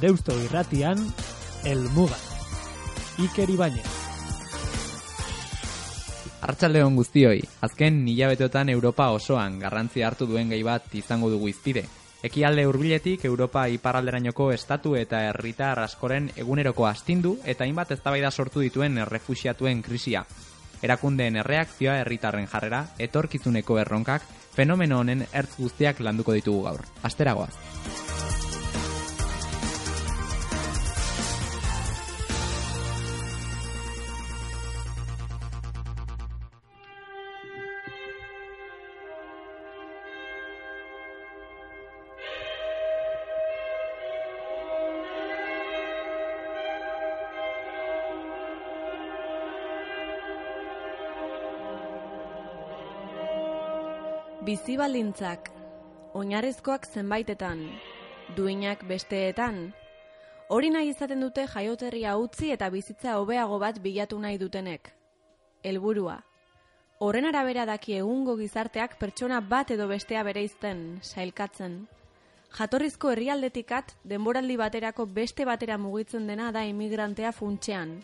Deusto irratian, El Muga. Iker Ibañez. Arratsaldeon guztioi, azken hilabeteotan Europa osoan garrantzi hartu duen gai bat izango dugu izpide. Ekialde hurbiletik Europa iparralderainoko estatu eta herritar askoren eguneroko astindu eta hainbat eztabaida sortu dituen errefuxiatuen krisia. Erakundeen erreakzioa herritarren jarrera, etorkizuneko erronkak, fenomeno honen ertz guztiak landuko ditugu gaur. Asteragoaz. Bizi baldintzak, oinarrizkoak zenbaitetan, duinak besteetan, hori nahi izaten dute jaioterria utzi eta bizitza hobeago bat bilatu nahi dutenek. Helburua. Horren arabera daki egungo gizarteak pertsona bat edo bestea bereizten, sailkatzen. Jatorrizko herrialdetikat denboraldi baterako beste batera mugitzen dena da imigrantea funtsean,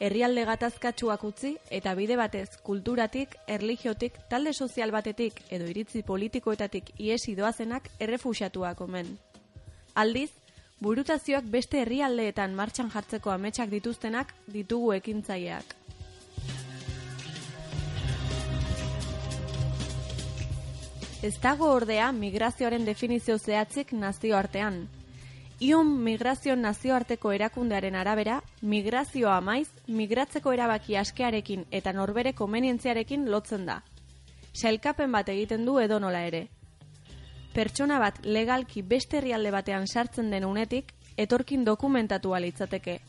herrialde gatazkatsuak utzi eta bide batez kulturatik, erlijiotik, talde sozial batetik edo iritzi politikoetatik iesi doazenak errefusiatuak omen. Aldiz, burutazioak beste herrialdeetan martxan jartzeko ametsak dituztenak ditugu ekintzaileak. Ez dago ordea migrazioaren definizio zehatzik nazioartean, Ion Migrazio Nazioarteko Erakundearen arabera, migrazioa maiz, migratzeko erabaki askearekin eta norbere komenientziarekin lotzen da. Sailkapen bat egiten du edonola ere. Pertsona bat legalki beste herrialde batean sartzen den unetik, etorkin dokumentatu litzateke.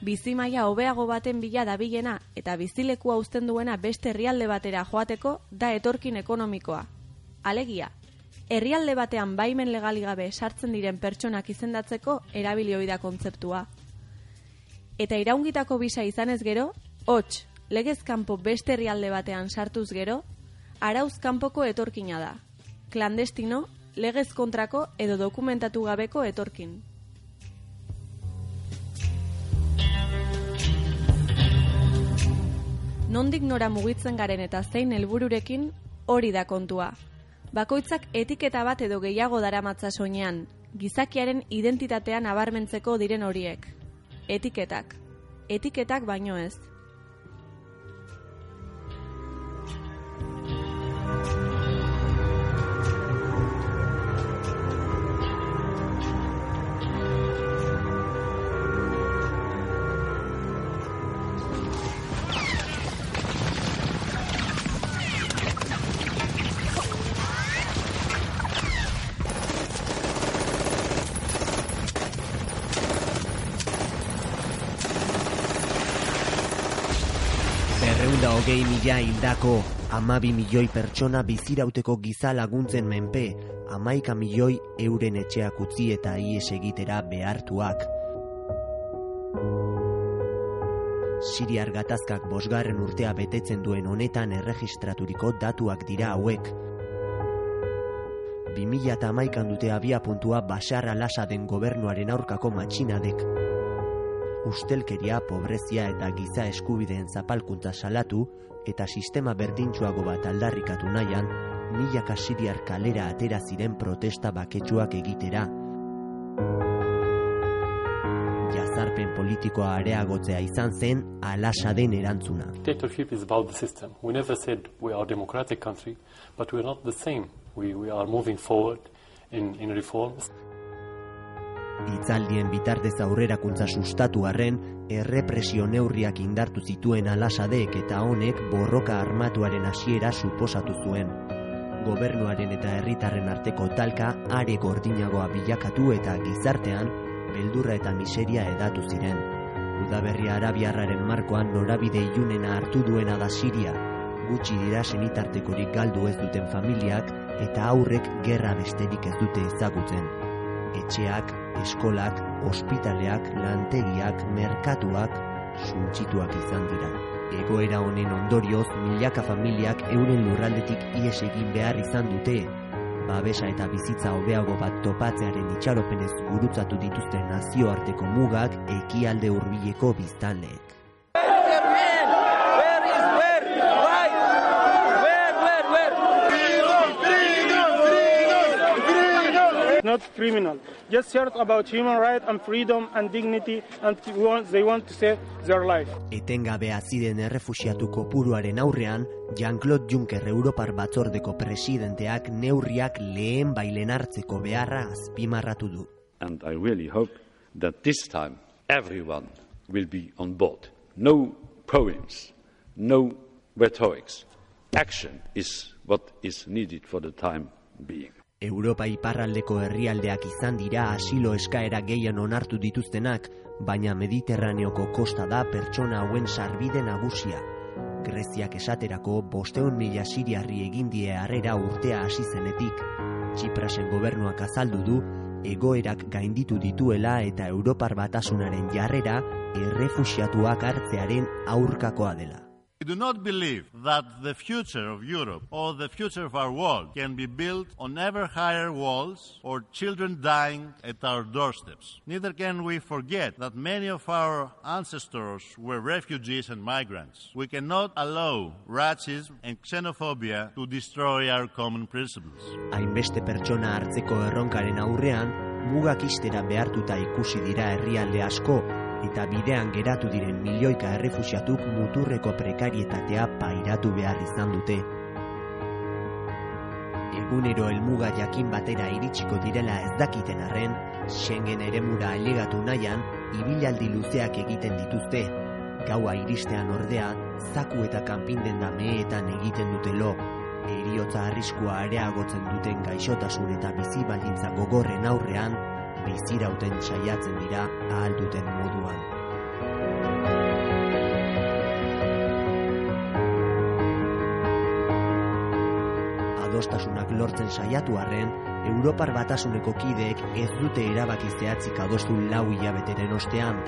Bizi maila hobeago baten bila dabilena eta bizilekua uzten duena beste herrialde batera joateko da etorkin ekonomikoa. Alegia, herrialde batean baimen legali gabe sartzen diren pertsonak izendatzeko erabili da kontzeptua. Eta iraungitako bisa izanez gero, hots, legez kanpo beste herrialde batean sartuz gero, arauz kanpoko etorkina da. Klandestino, legez kontrako edo dokumentatu gabeko etorkin. Nondik nora mugitzen garen eta zein helbururekin hori da kontua. Bakoitzak etiketa bat edo gehiago daramatza soinean, gizakiaren identitatea nabarmentzeko diren horiek. Etiketak. Etiketak baino ez. Mila hildako, amabi milioi pertsona bizirauteko giza laguntzen menpe, amaika milioi euren etxeak utzi eta ies egitera behartuak. Siriar gatazkak bosgarren urtea betetzen duen honetan erregistraturiko datuak dira hauek. 2000 eta amaikan dute abia puntua basarra lasa den gobernuaren aurkako matxinadek ustelkeria, pobrezia eta giza eskubideen zapalkuntza salatu eta sistema berdintsuago bat aldarrikatu nahian, milaka siriar kalera atera ziren protesta baketsuak egitera. Jazarpen politikoa areagotzea izan zen alasa den erantzuna. Dictatorship is about the system. We never said we are a democratic country, but we are not the same. We, we are moving forward in, in reforms. Itzaldien bitartez aurrerakuntza sustatu arren, errepresio neurriak indartu zituen alasadek eta honek borroka armatuaren hasiera suposatu zuen. Gobernuaren eta herritarren arteko talka are gordinagoa bilakatu eta gizartean beldurra eta miseria edatu ziren. Udaberria arabiarraren markoan norabide ilunena hartu duena da Siria, gutxi dira senitartekorik galdu ez duten familiak eta aurrek gerra besterik ez dute ezagutzen. Etxeak, eskolak, ospitaleak, lantegiak, merkatuak, suntzituak izan dira. Egoera honen ondorioz, milaka familiak euren lurraldetik ies egin behar izan dute. babesa eta bizitza hobeago bat topatzearen itxaropenez gurutzatu dituzten nazioarteko mugak ekialde hurbileko biztanleek. Not criminal. Just heard about human rights and freedom and dignity and they want to save their life. Etengabe aziden errefusiatu kopuruaren aurrean, Jean-Claude Juncker Europar batzordeko presidenteak neurriak lehen bailen hartzeko beharra azpimarratu du. And I really hope that this time everyone will be on board. No poems, no rhetorics. Action is what is needed for the time being. Europa iparraldeko herrialdeak izan dira asilo eskaera gehien onartu dituztenak, baina Mediterraneoko kosta da pertsona hauen sarbide nagusia. Greziak esaterako bosteun mila siriarri egin die harrera urtea hasi zenetik. Txiprasen gobernuak azaldu du, egoerak gainditu dituela eta Europar batasunaren jarrera errefusiatuak hartzearen aurkakoa dela. We do not believe that the future of Europe or the future of our world can be built on ever higher walls or children dying at our doorsteps. Neither can we forget that many of our ancestors were refugees and migrants. We cannot allow racism and xenophobia to destroy our common principles. Hainbeste pertsona hartzeko erronkaren aurrean, mugak istera behartuta ikusi dira herrialde asko, eta bidean geratu diren milioika errefusiatuk muturreko prekarietatea pairatu behar izan dute. Egunero helmuga jakin batera iritsiko direla ez dakiten arren, Schengen eremura alegatu nahian, ibilaldi luzeak egiten dituzte. Gaua iristean ordea, zaku eta kanpinden da mehetan egiten dute lo. Eriotza arriskua areagotzen duten gaixotasun eta bizi baldintza gogorren aurrean, bizirauten saiatzen dira ahal duten moduan. Adostasunak lortzen saiatu arren, Europar batasuneko kideek ez dute erabaki zehatzik adostu lau hilabeteren ostean.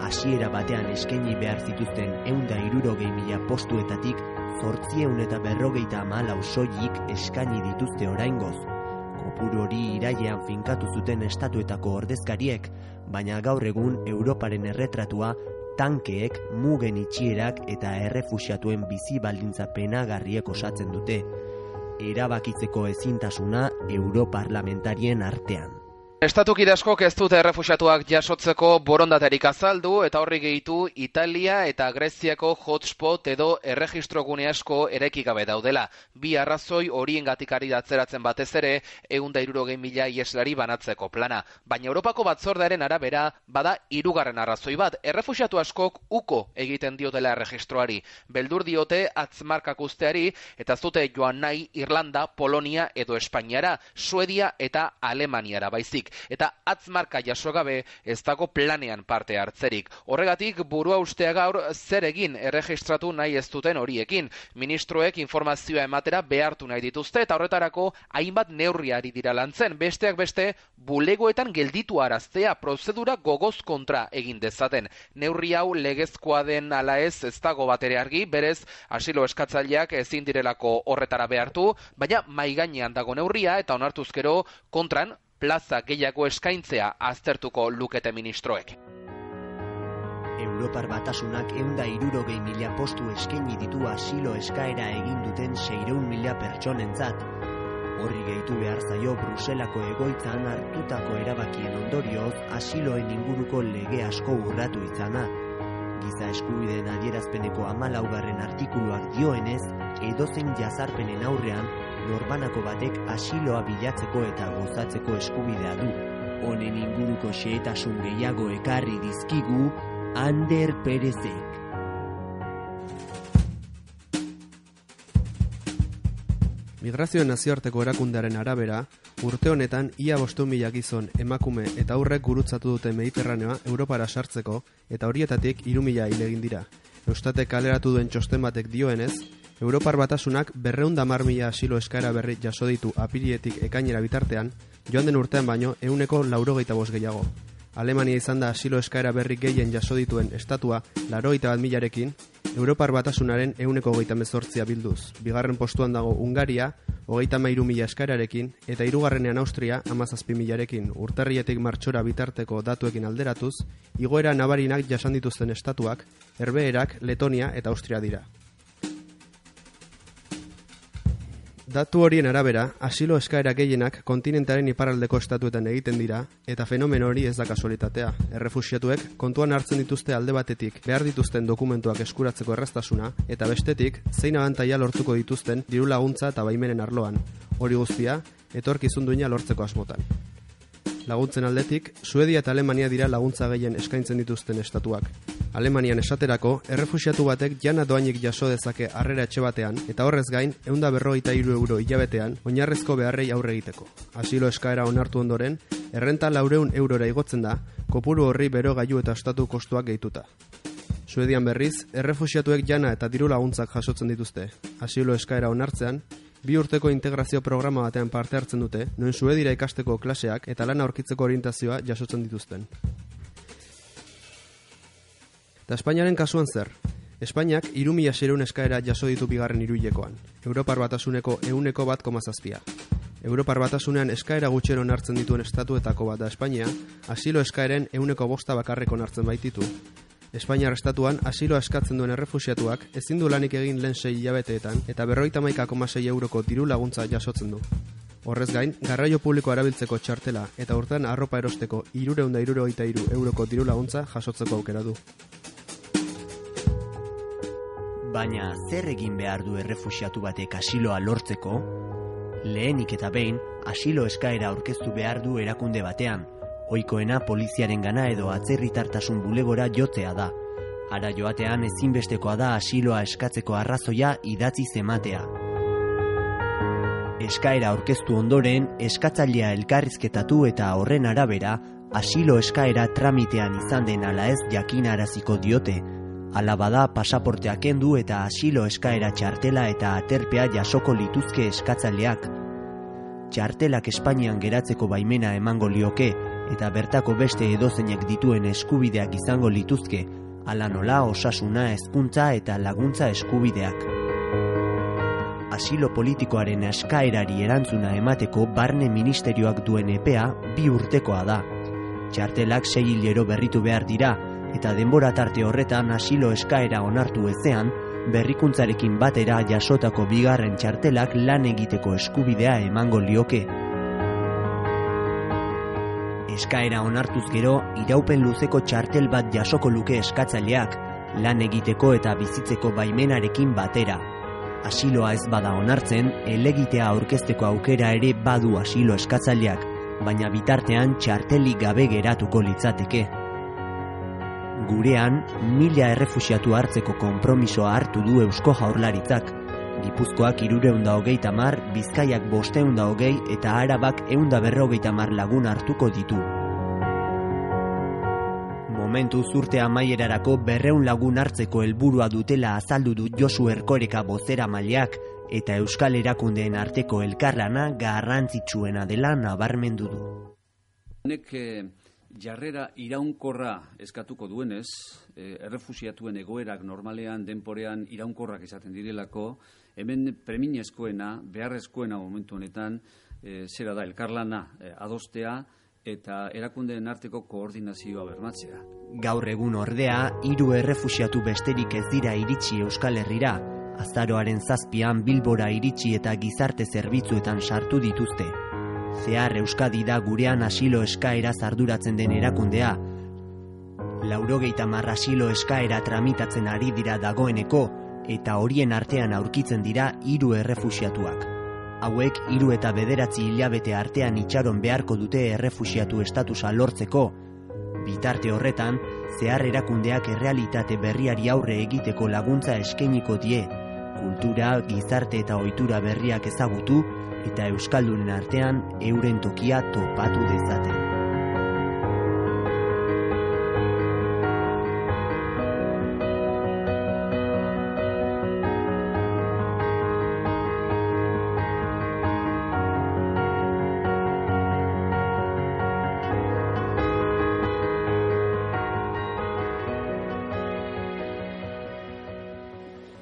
Hasiera batean eskaini behar zituzten eunda irurogei mila postuetatik zortzieun eta berrogeita amalau soilik eskaini dituzte oraingoz, kopuru hori irailean finkatu zuten estatuetako ordezkariek, baina gaur egun Europaren erretratua tankeek, mugen itxierak eta errefusiatuen bizi baldintza penagarriek osatzen dute. Erabakitzeko ezintasuna Europarlamentarien artean. Estatuk idazkok ez dute errefusiatuak jasotzeko borondaterik azaldu eta horri gehitu Italia eta Greziako hotspot edo erregistrogune asko ereki gabe daudela. Bi arrazoi horien gatikari datzeratzen batez ere eunda irurogei mila ieslari banatzeko plana. Baina Europako batzordearen arabera bada hirugarren arrazoi bat. Errefusiatu askok uko egiten diotela erregistroari. Beldur diote atzmarkak usteari eta zute joan nahi Irlanda, Polonia edo Espainiara, Suedia eta Alemaniara baizik eta atzmarka jaso gabe ez dago planean parte hartzerik. Horregatik burua ustea gaur zer egin erregistratu nahi ez duten horiekin. Ministroek informazioa ematera behartu nahi dituzte eta horretarako hainbat neurriari dira lantzen. Besteak beste bulegoetan gelditu araztea prozedura gogoz kontra egin dezaten. Neurri hau legezkoa den ala ez ez dago batere argi, berez asilo eskatzaileak ezin direlako horretara behartu, baina maigainean dago neurria eta onartuzkero kontran plaza gehiago eskaintzea aztertuko lukete ministroek. Europar batasunak eunda irurogei mila postu eskaini ditu asilo eskaera egin duten seireun mila pertsonentzat. Horri gehitu behar zaio Bruselako egoitzan hartutako erabakien ondorioz asiloen inguruko lege asko urratu izana. Giza eskubideen adierazpeneko amalaugarren artikuluak dioenez, edozen jazarpenen aurrean norbanako batek asiloa bilatzeko eta gozatzeko eskubidea du. Honen inguruko xehetasun gehiago ekarri dizkigu Ander Perezek. Migrazioen nazioarteko erakundearen arabera, urte honetan ia bostu mila gizon emakume eta aurrek gurutzatu dute Mediterraneoa Europara sartzeko eta horietatik hiru mila hil egin dira. Eustatek kaleratu duen txosten batek dioenez, Europar batasunak berreunda mar mila asilo eskaera berri jaso ditu apirietik ekainera bitartean, joan den urtean baino euneko laurogeita bost gehiago. Alemania izan da asilo eskaera berri gehien jaso dituen estatua laroita bat milarekin, Europar batasunaren euneko hogeita mezortzia bilduz. Bigarren postuan dago Ungaria, hogeita mairu mila eskaerarekin, eta hirugarrenean Austria, amazazpi milarekin. Urtarrietik martxora bitarteko datuekin alderatuz, igoera nabarinak jasan dituzten estatuak, herbeerak, Letonia eta Austria dira. Datu horien arabera, asilo eskaera gehienak kontinentaren iparraldeko estatuetan egiten dira, eta fenomen hori ez da kasualitatea. Errefusiatuek kontuan hartzen dituzte alde batetik behar dituzten dokumentuak eskuratzeko erraztasuna, eta bestetik zein abantaia lortuko dituzten diru laguntza eta baimenen arloan. Hori guztia, etorkizun duina lortzeko asmotan. Laguntzen aldetik, Suedia eta Alemania dira laguntza gehien eskaintzen dituzten estatuak. Alemanian esaterako, errefusiatu batek jana doainik jaso dezake harrera etxe batean, eta horrez gain, eunda berroita iru euro hilabetean, oinarrezko beharrei aurre egiteko. Asilo eskaera onartu ondoren, errenta laureun eurora igotzen da, kopuru horri bero gaiu eta estatu kostuak gehituta. Suedian berriz, errefusiatuek jana eta diru laguntzak jasotzen dituzte. Asilo eskaera onartzean, bi urteko integrazio programa batean parte hartzen dute, noen suedira ikasteko klaseak eta lana aurkitzeko orientazioa jasotzen dituzten. Eta Espainiaren kasuan zer? Espainiak irumila xerun eskaera jaso ditu bigarren iruilekoan. Europar batasuneko euneko bat komazazpia. Europar batasunean eskaera gutxen onartzen dituen estatuetako bat da Espainia, asilo eskaeren euneko bosta bakarreko onartzen baititu, Espainiar estatuan asilo eskatzen duen errefusiatuak ezin du lanik egin lehen sei hilabeteetan eta berroita maikako euroko diru laguntza jasotzen du. Horrez gain, garraio publiko erabiltzeko txartela eta urtean arropa erosteko irureunda iruro iru euroko diru laguntza jasotzeko aukera du. Baina zer egin behar du errefusiatu batek asiloa lortzeko? Lehenik eta behin, asilo eskaera aurkeztu behar du erakunde batean, Oikoena poliziaren gana edo atzerritartasun bulegora jotzea da. Ara joatean ezinbestekoa da asiloa eskatzeko arrazoia idatzi zematea. Eskaera aurkeztu ondoren, eskatzailea elkarrizketatu eta horren arabera, asilo eskaera tramitean izan den ala ez jakinaraziko diote. Ala bada pasaporteak kendu eta asilo eskaera txartela eta aterpea jasoko lituzke eskatzaileak. Txartelak Espainian geratzeko baimena emango lioke, eta bertako beste edozeinek dituen eskubideak izango lituzke, ala nola osasuna hezkuntza eta laguntza eskubideak. Asilo politikoaren eskaerari erantzuna emateko barne ministerioak duen epea bi urtekoa da. Txartelak sei hilero berritu behar dira, eta denbora tarte horretan asilo eskaera onartu ezean, berrikuntzarekin batera jasotako bigarren txartelak lan egiteko eskubidea emango lioke. Eskaera onartuz gero, iraupen luzeko txartel bat jasoko luke eskatzaileak, lan egiteko eta bizitzeko baimenarekin batera. Asiloa ez bada onartzen, elegitea aurkezteko aukera ere badu asilo eskatzaileak, baina bitartean txartelik gabe geratuko litzateke. Gurean, mila errefusiatu hartzeko konpromisoa hartu du Eusko Jaurlaritzak, Gipuzkoak irureunda hogeita mar, Bizkaiak bosteunda hogei eta Arabak eunda berrogeita mar lagun hartuko ditu. Momentu zurte amaierarako berreun lagun hartzeko helburua dutela azaldu du Josu Erkoreka bozera maileak eta Euskal Erakundeen arteko elkarlana garrantzitsuena dela nabarmendu du. Nek eh, jarrera iraunkorra eskatuko duenez, eh, errefusiatuen egoerak normalean denporean iraunkorrak esaten direlako, hemen preminezkoena, beharrezkoena momentu honetan, e, zera da, elkarlana e, adostea eta erakundeen arteko koordinazioa bermatzea. Gaur egun ordea, hiru errefusiatu besterik ez dira iritsi Euskal Herrira, azaroaren zazpian bilbora iritsi eta gizarte zerbitzuetan sartu dituzte. Zehar Euskadi da gurean asilo eskaera zarduratzen den erakundea, laurogeita marra asilo eskaera tramitatzen ari dira dagoeneko, eta horien artean aurkitzen dira hiru errefusiatuak. Hauek hiru eta bederatzi hilabete artean itxaron beharko dute errefusiatu estatusa lortzeko. Bitarte horretan, zehar erakundeak errealitate berriari aurre egiteko laguntza eskainiko die, kultura, gizarte eta ohitura berriak ezagutu eta euskaldunen artean euren tokia topatu dezaten.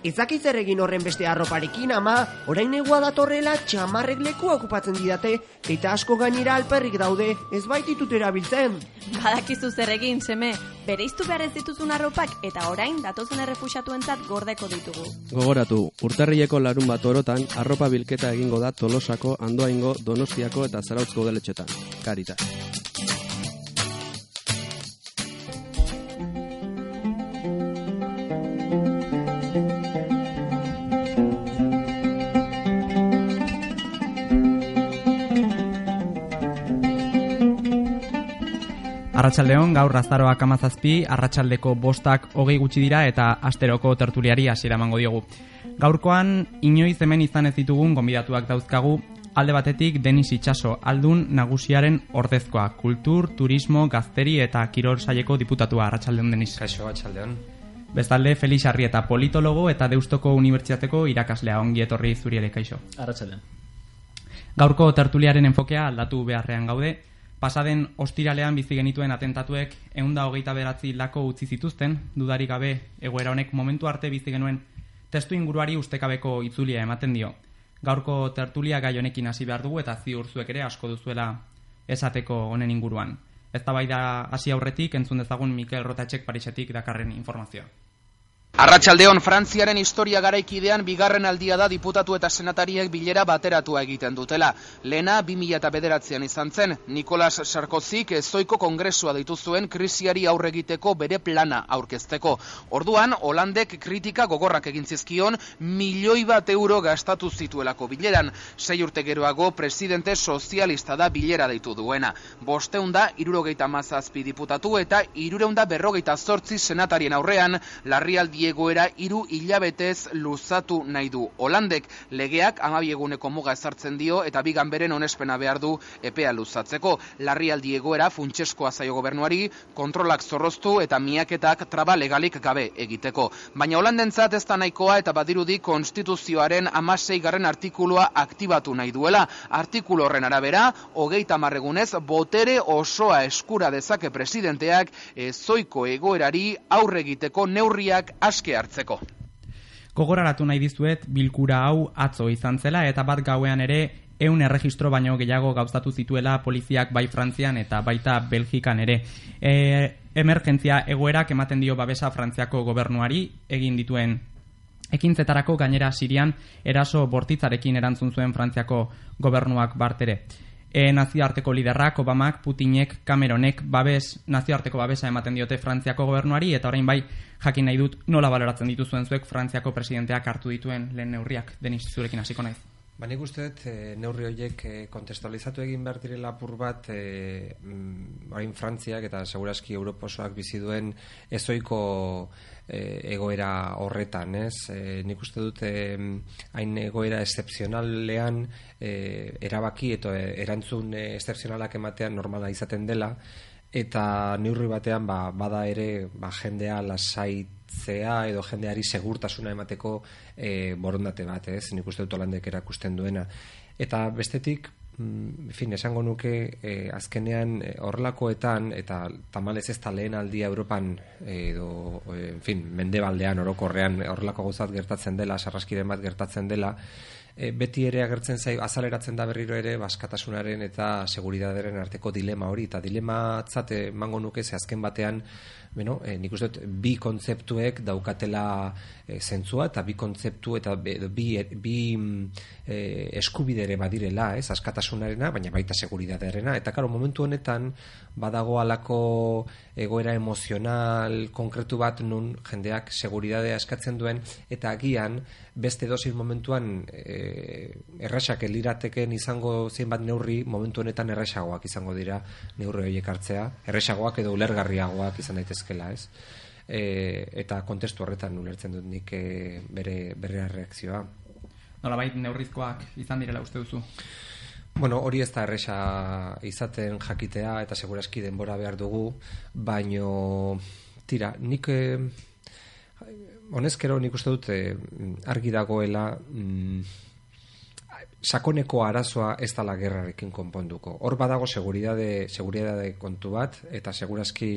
Ezakit zer egin horren beste arroparekin ama, orain negua datorrela txamarrek leku okupatzen didate, eta asko gainera alperrik daude, ez baititut erabiltzen. Badakizu zer egin, seme, bereiztu behar ez dituzun arropak eta orain datozen errefuxatuentzat gordeko ditugu. Gogoratu, urtarrieko larun bat orotan, arropa bilketa egingo da Tolosako, Andoaingo, Donostiako eta Zarautzko udaletxetan. Karita. Arratsaldeon gaur razaroak amazazpi, arratsaldeko bostak hogei gutxi dira eta asteroko tertuliari hasiera emango diogu. Gaurkoan, inoiz hemen izan ez ditugun gonbidatuak dauzkagu, alde batetik Denis Itxaso, aldun nagusiaren ordezkoa, kultur, turismo, gazteri eta kirol saieko diputatua, arratsaldeon Denis. Kaixo, arratsaldeon. Bestalde, Felix Arrieta, politologo eta Deustoko Unibertsitateko irakaslea, ongi etorri zuri ere, kaixo. Arratsaldeon. Gaurko tertuliaren enfokea aldatu beharrean gaude, Pasaden ostiralean bizi genituen atentatuek eunda hogeita beratzi lako utzi zituzten, dudarik gabe egoera honek momentu arte bizi genuen testu inguruari ustekabeko itzulia ematen dio. Gaurko tertulia gai honekin hasi behar dugu eta ziur zuek ere asko duzuela esateko honen inguruan. Ez da bai da hasi aurretik entzun dezagun Mikel Rotatxek Parisetik dakarren informazioa. Arratsaldeon Frantziaren historia garaikidean bigarren aldia da diputatu eta senatariek bilera bateratua egiten dutela. Lena 2009an izan zen, Nicolas Sarkozyk ezoiko kongresua ditu zuen krisiari aurre egiteko bere plana aurkezteko. Orduan, Holandek kritika gogorrak egin zizkion milioi bat euro gastatu zituelako bileran. Sei urte geroago presidente sozialista da bilera deitu duena. Bosteunda, irurogeita mazazpi diputatu eta irureunda berrogeita zortzi senatarien aurrean, larrialdi egoera hiru hilabetez luzatu nahi du. Holandek legeak amabi eguneko muga ezartzen dio eta bigan beren onespena behar du epea luzatzeko. Larrialdi egoera funtseskoa zaio gobernuari, kontrolak zorroztu eta miaketak traba legalik gabe egiteko. Baina Holandentzat ez da nahikoa eta badirudi konstituzioaren amasei garren artikulua aktibatu nahi duela. Artikulo horren arabera, hogeita marregunez, botere osoa eskura dezake presidenteak ezoiko egoerari aurre egiteko neurriak aske hartzeko. Gogoraratu nahi dizuet bilkura hau atzo izan zela eta bat gauean ere eun erregistro baino gehiago gauzatu zituela poliziak bai Frantzian eta baita Belgikan ere. E, emergentzia egoerak ematen dio babesa Frantziako gobernuari egin dituen ekintzetarako gainera Sirian eraso bortitzarekin erantzun zuen Frantziako gobernuak bartere e, nazioarteko liderrak, Obamak, Putinek, Cameronek, babes, nazioarteko babesa ematen diote Frantziako gobernuari, eta orain bai, jakin nahi dut, nola baloratzen dituzuen zuek Frantziako presidenteak hartu dituen lehen neurriak, deniz zurekin hasiko naiz. Ba, nik uste dut, e, neurri horiek e, kontestualizatu egin behar direla apur bat, e, orain Frantziak eta seguraski Europosoak bizi duen ezoiko e, egoera horretan, ez? E, nik uste dute hain egoera excepzionalean e, erabaki eta erantzun excepzionalak ematean normala izaten dela eta neurri batean ba, bada ere ba, jendea lasaitzea edo jendeari segurtasuna emateko e, borondate bat, ez? Nik uste dut holandek erakusten duena. Eta bestetik, Mm, fin, esango nuke e, azkenean eh, horrelakoetan eta tamalez ez da lehen aldia Europan edo, en fin, mendebaldean orokorrean horrelako gauzat gertatzen dela, sarraskiren bat gertatzen dela, e, beti ere agertzen zai azaleratzen da berriro ere baskatasunaren eta seguridaderen arteko dilema hori eta dilema atzate mango nuke ze azken batean bueno, e, nik uste bi kontzeptuek daukatela e, zentzua eta bi kontzeptu eta bi, bi e, eskubidere badirela, ez, askatasunarena, baina baita seguridadearena, eta karo, momentu honetan badago alako egoera emozional konkretu bat nun jendeak seguridadea eskatzen duen, eta agian beste dozir momentuan e, errasak elirateken izango zein bat neurri, momentu honetan errasagoak izango dira neurri horiek hartzea, errasagoak edo ulergarriagoak izan daitezkela, ez? E, eta kontestu horretan ulertzen dut nik e, bere, bere reakzioa. Nola bait, neurrizkoak izan direla uste duzu? Bueno, hori ez da erresa izaten jakitea eta seguraski denbora behar dugu, baino tira, nik eh, honezkero nik uste dut eh, argi dagoela mm, sakoneko arazoa ez dala gerrarekin konponduko. Hor badago seguridade, seguridade kontu bat eta seguraski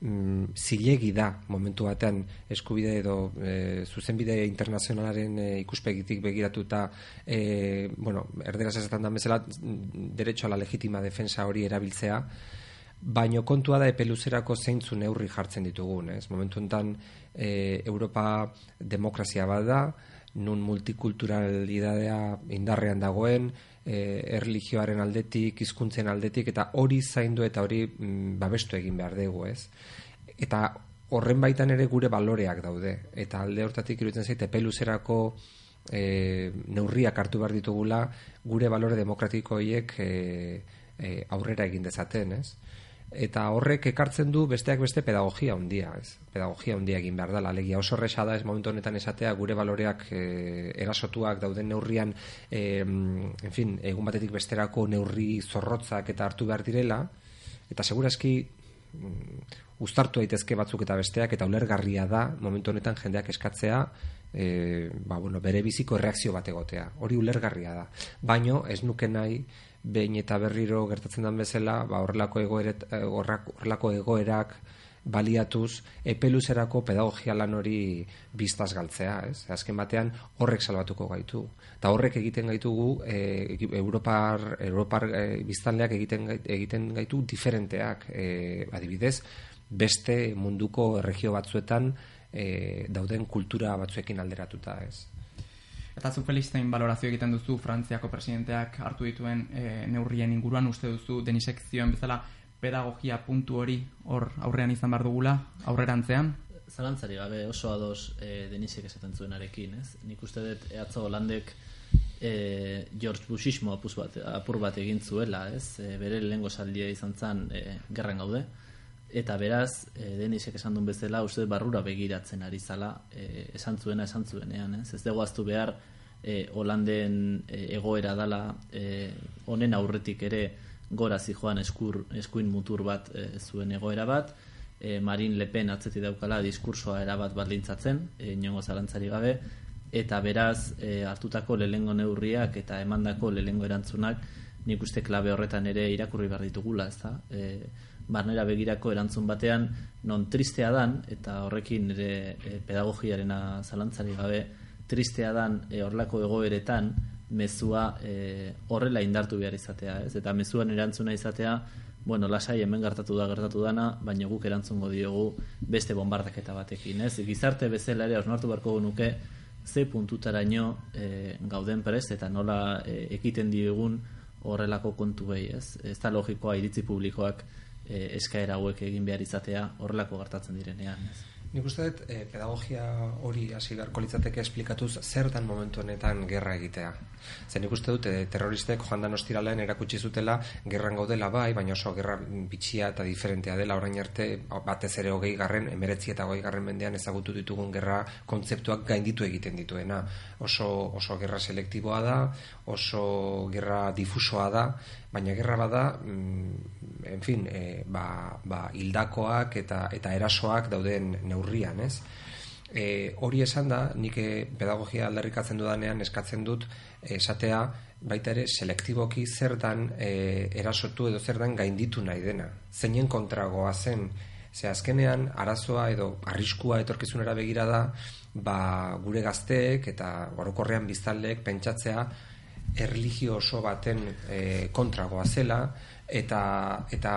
mm, zilegi da momentu batean eskubide edo e, zuzenbide internazionalaren e, ikuspegitik begiratuta e, bueno, erderaz esaten da bezala derecho a la legitima defensa hori erabiltzea baino kontua da epeluzerako zeintzu neurri jartzen ditugun, ez? Momentu enten e, Europa demokrazia bat da, nun multikulturalidadea indarrean dagoen, e, erlijioaren aldetik, hizkuntzen aldetik, eta hori zaindu eta hori mm, babestu egin behar dugu, ez? Eta horren baitan ere gure baloreak daude, eta alde hortatik iruditzen zaite peluzerako e, neurriak hartu behar ditugula gure balore demokratikoiek e, e, aurrera egin dezaten, ez? Eta horrek ekartzen du besteak beste pedagogia handia, ez? Pedagogia handia egin behar da, alegia oso resa da ez momentu honetan esatea gure baloreak e, erasotuak dauden neurrian, e, en fin, egun batetik besterako neurri zorrotzak eta hartu behar direla, eta segurazki mm, uztartu daitezke batzuk eta besteak eta ulergarria da momentu honetan jendeak eskatzea e, ba, bueno, bere biziko reakzio bat egotea. Hori ulergarria da. Baino ez nuke nahi behin eta berriro gertatzen den bezala, ba, horrelako, egoeret, eh, horrelako egoerak baliatuz epeluzerako pedagogia lan hori biztaz galtzea, ez? Azken batean horrek salbatuko gaitu. Eta horrek egiten gaitugu e, Europar, Europar e, biztanleak egiten, egiten gaitu diferenteak, e, adibidez, beste munduko erregio batzuetan e, dauden kultura batzuekin alderatuta, ez? Eta zu Felixtein balorazio egiten duzu Frantziako presidenteak hartu dituen e, neurrien inguruan uste duzu denisek zioen bezala pedagogia puntu hori hor aurrean izan bar dugula aurrerantzean Zalantzari gabe oso ados e, denisek esaten zuenarekin, ez? Nik uste dut ehatzo holandek e, George Bushismo apuz bat, apur bat egin zuela, ez? E, bere lehengo saldia izan zen e, gerran gaude. Eta beraz, e, denisek esan duen bezala, uste barrura begiratzen ari zala, e, esan zuena, esan zuenean, ez? Ez dugu aztu behar, e, Holanden egoera dala, e, honen aurretik ere gora zijoan eskur, eskuin mutur bat e, zuen egoera bat, e, Marin Le Pen atzeti daukala diskursoa erabat baldintzatzen, e, inongo zalantzari gabe, eta beraz, e, hartutako lehengo neurriak eta emandako lehengo erantzunak, nik uste klabe horretan ere irakurri behar ditugula, ez da? E, barnera begirako erantzun batean non tristea dan eta horrekin ere e, pedagogiarena zalantzari gabe tristea dan e, horlako egoeretan mezua e, horrela indartu behar izatea ez? eta mezuan erantzuna izatea bueno, lasai hemen gertatu da gertatu dana baina guk erantzungo diogu beste bombardaketa batekin ez? gizarte bezala ere osnartu beharko nuke ze puntutaraino e, gauden prest eta nola e, ekiten diegun horrelako kontu behi ez? ez da logikoa iritzi publikoak e, eskaera hauek egin behar izatea horrelako gertatzen direnean. Ez. Nik uste dut, e, pedagogia hori hasi beharko litzateke esplikatuz zertan momentu honetan gerra egitea. Zer nik uste dut, e, terroristek joan dan ostiralean erakutsi zutela gerran gaudela bai, baina oso gerra bitxia eta diferentea dela orain arte batez ere hogei garren, emeretzi eta hogei garren mendean ezagutu ditugun gerra kontzeptuak gainditu egiten dituena. Oso, oso gerra selektiboa da, oso gerra difusoa da, baina gerra bada, mm, en fin, e, ba, ba, hildakoak eta, eta erasoak dauden neurrian, ez? E, hori esan da, nik e, pedagogia aldarrikatzen dudanean eskatzen dut esatea baita ere selektiboki zer dan e, erasotu edo zer dan gainditu nahi dena. Zeinen kontragoa zen, ze azkenean arazoa edo arriskua etorkizunera begira da, ba, gure gazteek eta orokorrean biztaldeek pentsatzea erlijio oso baten e, kontragoa zela eta, eta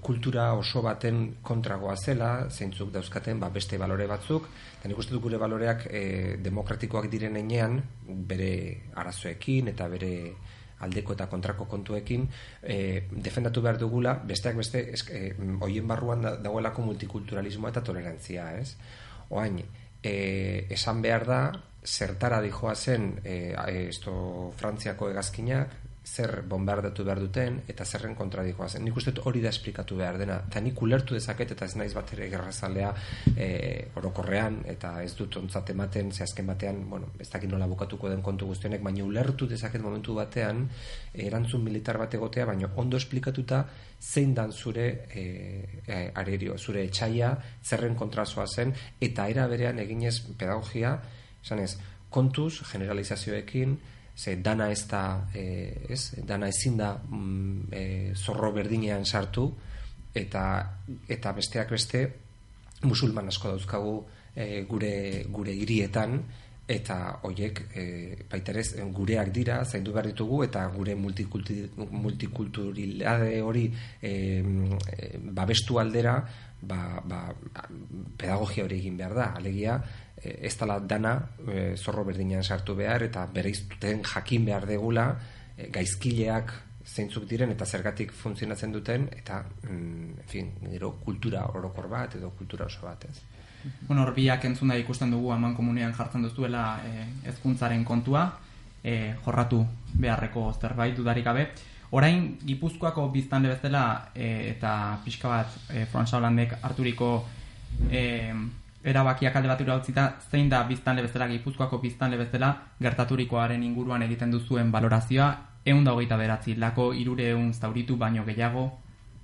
kultura oso baten kontragoa zela zeintzuk dauzkaten ba, beste balore batzuk eta nik uste gure baloreak e, demokratikoak diren enean bere arazoekin eta bere aldeko eta kontrako kontuekin e, defendatu behar dugula besteak beste e, hoien barruan dagoelako multikulturalismoa eta tolerantzia ez? oain e, esan behar da zertara dijoa zen e, esto Frantziako hegazkinak zer bombardatu behar duten eta zerren kontra dijoa zen. Nik uste hori da esplikatu behar dena. Eta nik ulertu dezaket eta ez naiz bat ere gerrazalea e, orokorrean eta ez dut ontzat ematen ze azken batean, bueno, ez dakit nola bukatuko den kontu guztionek, baina ulertu dezaket momentu batean erantzun militar bat egotea, baina ondo esplikatuta zein dan zure e, arerio, zure etxaia, zerren kontrazoa zen eta era berean eginez pedagogia Esan ez, kontuz, generalizazioekin, ze dana ez da, e, ez, dana ezin da mm, e, zorro berdinean sartu, eta eta besteak beste musulman asko dauzkagu e, gure gure hirietan eta hoiek e, baiterez gureak dira zaindu behar ditugu eta gure multikulturalidade hori e, babestu aldera ba, ba, pedagogia hori egin behar da. Alegia e, ez tala dana e, zorro berdinean sartu behar eta bere iztuten jakin behar degula e, gaizkileak zeintzuk diren eta zergatik funtzionatzen duten eta mm, en fin, gero kultura orokor bat edo kultura oso bat ez bueno, horbiak entzun da ikusten dugu aman komunian jartzen duzuela e, ezkuntzaren kontua, e, jorratu beharreko zerbait dudarik gabe. Orain, Gipuzkoako biztanle bezala e, eta pixka bat e, Franz Hollandek harturiko e, erabakiak alde bat utzita, zein da biztanle bezala, Gipuzkoako biztanle bezala, gertaturikoaren inguruan egiten duzuen valorazioa, egun da hogeita beratzi, lako irure egun zauritu baino gehiago,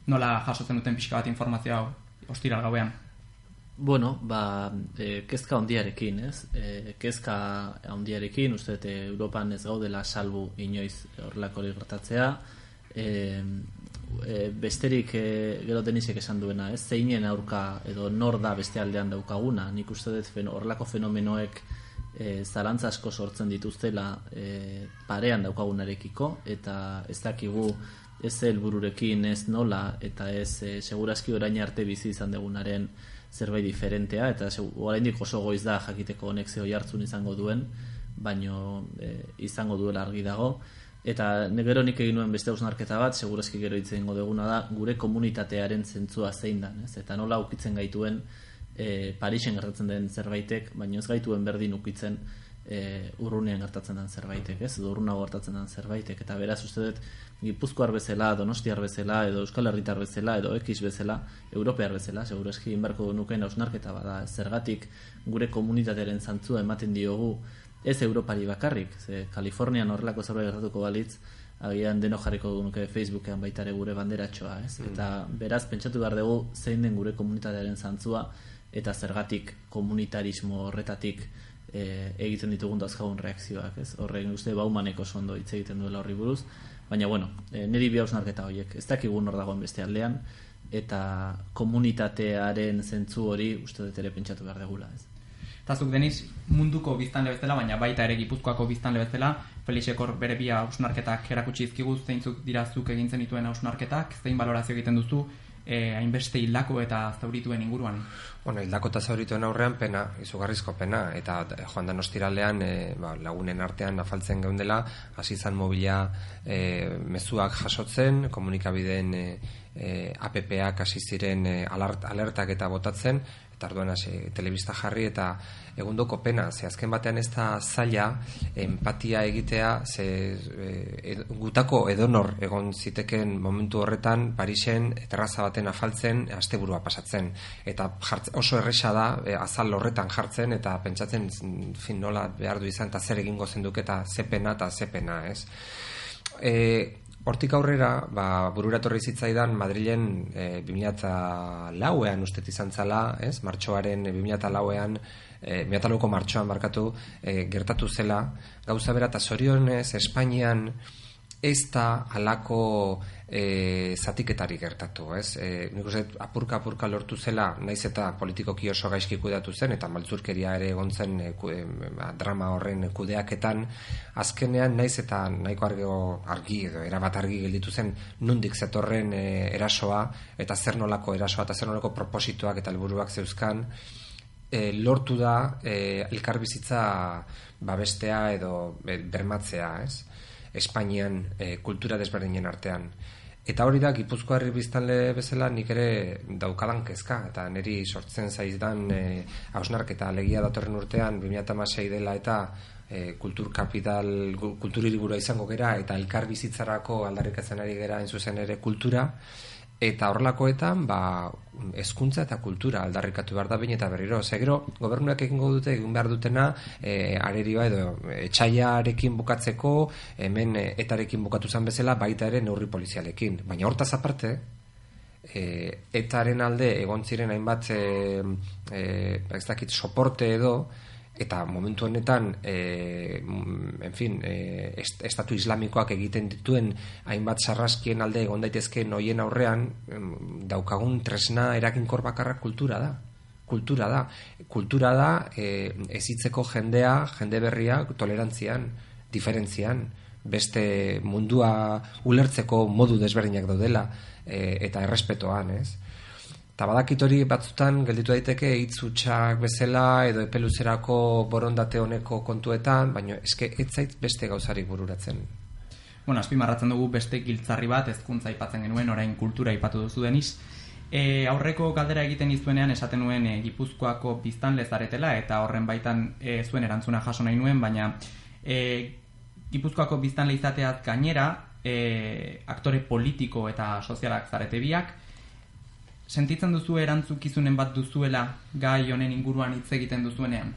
nola jasotzen duten pixka bat informazioa ostiral gauean? Bueno, ba, e, kezka ondiarekin, ez? E, kezka ondiarekin, uste dute Europan ez gaudela salbu inoiz horrelako gertatzea. E, e, besterik e, gero denisek esan duena, ez? Zeinen aurka edo nor da beste aldean daukaguna. Nik uste dut fen, horrelako fenomenoek e, zalantza asko sortzen dituztela e, parean daukagunarekiko eta ez dakigu ez helbururekin ez nola eta ez e, segurazki orain arte bizi izan degunaren zerbait diferentea eta oraindik oso goiz da jakiteko honek ze hartzun izango duen baino e, izango duela argi dago eta negero nik egin nuen beste ausnarketa bat segurazki gero hitze duguna da gure komunitatearen zentzua zein da ez? Eta nola ukitzen gaituen e, Parisen gertatzen den zerbaitek baino ez gaituen berdin ukitzen e, urrunean gertatzen den zerbaitek ez? Edo urrunago gertatzen den zerbaitek. Eta beraz uste dut Gipuzkoar bezala, Donostiar bezala, edo Euskal Herritar bezala, edo X bezala, Europear bezala, seguro eski inberko nuken ausnarketa bada, zergatik gure komunitatearen zantzua ematen diogu ez Europari bakarrik, ze Kalifornian horrelako zerbait gertatuko balitz, agian deno jarriko nuke Facebookean baitare gure banderatxoa, ez? Mm. Eta beraz, pentsatu behar dugu zein den gure komunitatearen zantzua, eta zergatik komunitarismo horretatik e, egiten ditugun dazkagun reakzioak, ez? Horrein uste baumaneko sondo hitz egiten duela horri buruz, Baina, bueno, e, niri bi hausnarketa horiek, ez dakigu nor dagoen beste aldean, eta komunitatearen zentzu hori uste dut ere pentsatu behar degula, ez. Eta zuk deniz munduko biztan lebezela, baina baita ere gipuzkoako biztan lebezela, Felixekor bere bi hausnarketak erakutsi izkigu, zeintzuk dira zuk egintzen dituen hausnarketak, zein balorazio egiten duzu, e, hainbeste hildako eta zaurituen inguruan? Bueno, hildako eta zaurituen aurrean pena, izugarrizko pena, eta joan da nostiralean e, ba, lagunen artean afaltzen geundela, hasi izan mobila e, mezuak jasotzen, komunikabideen e, e, APP-ak hasi ziren e, alertak eta botatzen, eta arduan hasi telebista jarri eta egundoko pena, ze azken batean ez da zaila empatia egitea, ze e, gutako edonor egon ziteken momentu horretan Parisen terraza baten afaltzen asteburua pasatzen eta oso erresa da e, azal horretan jartzen eta pentsatzen fin nola behar du izan eta zer egingo zenduk eta zepena eta zepena, ez? E, Hortik aurrera, ba, bururatorri zitzaidan Madrilen e, 2004ean ustet izan zala, ez? Martxoaren 2004ean, e, 2004ko martxoan markatu e, gertatu zela. Gauza bera eta zorionez, Espainian ez da alako e, zatiketari gertatu, ez? E, nik uste, apurka apurka lortu zela, naiz eta politikoki oso gaizki kudatu zen, eta maltzurkeria ere egon zen e, ba, drama horren kudeaketan, azkenean naiz eta nahiko argi, argi edo erabat argi gelditu zen nundik zetorren e, erasoa, eta zer nolako erasoa, eta zer nolako proposituak eta helburuak zeuzkan, e, lortu da e, elkarbizitza babestea edo bermatzea, ez? Espainian e, kultura desberdinen artean. Eta hori da, Gipuzko herri biztanle bezala nik ere daukadan kezka, eta niri sortzen zaizdan e, hausnarketa legia datorren urtean, 2006 dela eta e, kultur kapital, kulturiribura izango gera, eta elkar bizitzarako aldarrikatzen ari gera zuzen ere kultura, eta horrelakoetan ba hezkuntza eta kultura aldarrikatu behar da bain eta berriro. Segero gobernuak egingo dute egin behar dutena e, areriba edo etxaiarekin bukatzeko hemen etarekin bukatu zen bezala baita ere neurri polizialekin. Baina hortaz aparte e, etaren alde egon ziren hainbat e, e, ez dakit soporte edo eta momentu honetan e, en fin, e, est, estatu islamikoak egiten dituen hainbat sarraskien alde egon daitezke noien aurrean daukagun tresna erakinkor bakarra kultura da. Kultura da. Kultura da e, ezitzeko jendea jende berria tolerantzian diferentzian beste mundua ulertzeko modu desberdinak daudela e, eta errespetoan ez Eta badakit hori batzutan gelditu daiteke hitzutsak bezala edo epeluzerako borondate honeko kontuetan, baina eske etzait beste gauzari bururatzen. Bueno, azpimarratzen dugu beste giltzarri bat ezkuntza aipatzen genuen, orain kultura aipatu duzu deniz. E, aurreko galdera egiten izuenean esaten nuen e, Gipuzkoako biztan lezaretela eta horren baitan e, zuen erantzuna jaso nahi nuen, baina e, Gipuzkoako biztan lehizateaz gainera e, aktore politiko eta sozialak zarete biak, sentitzen duzu erantzukizunen bat duzuela gai honen inguruan hitz egiten duzuenean?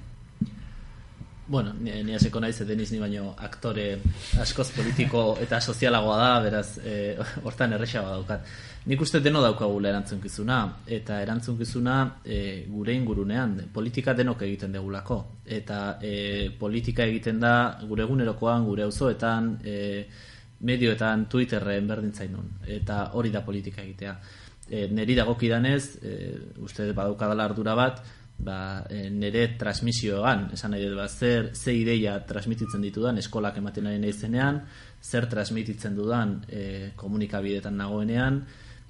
Bueno, ni, aseko naiz deniz ni baino aktore askoz politiko eta sozialagoa da, beraz, e, hortan errexagoa daukat. Nik uste deno daukagula erantzunkizuna, eta erantzunkizuna e, gure ingurunean, politika denok egiten degulako. Eta e, politika egiten da gure egunerokoan, gure auzoetan, e, medioetan, Twitterren berdintzainun. Eta hori da politika egitea e, neri dagokidanez, e, uste badaukadala ardura bat, ba, e, nere transmisioan, esan nahi dut, ba, zer, ze ideia transmititzen ditudan eskolak ematen ari nahi zenean, zer transmititzen dudan e, komunikabidetan nagoenean,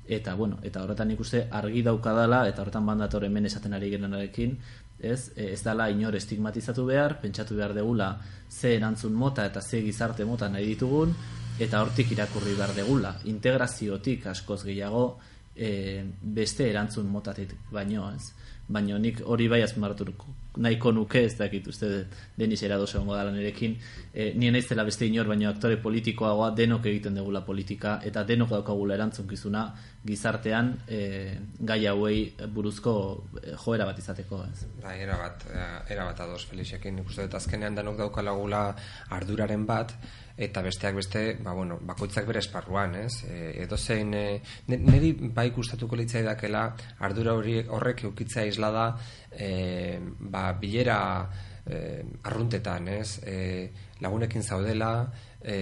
eta bueno, eta horretan ikuste argi daukadala, eta horretan bandator hemen esaten ari gerenarekin, ez, ez dala inor estigmatizatu behar, pentsatu behar degula ze erantzun mota eta ze gizarte mota nahi ditugun, eta hortik irakurri behar degula. Integraziotik askoz gehiago, e, beste erantzun motatik baino, ez? Baino nik hori bai azpimarratu nahiko nuke, ez dakit uste deniz erado egongo dala nerekin, e, nien naizela beste inor, baino aktore politikoagoa denok egiten degula politika, eta denok daukagula erantzunkizuna gizartean e, gai hauei buruzko joera bat izateko, ez? Bai, era bat, era bat ados, Felixekin, ikuste dut azkenean denok daukalagula arduraren bat, eta besteak beste, ba, bueno, bakoitzak bere esparruan, ez? E, edo e, niri bai gustatuko litzai dakela, ardura hori horrek eukitzea isla da, e, ba, bilera e, arruntetan, ez? E, lagunekin zaudela, e,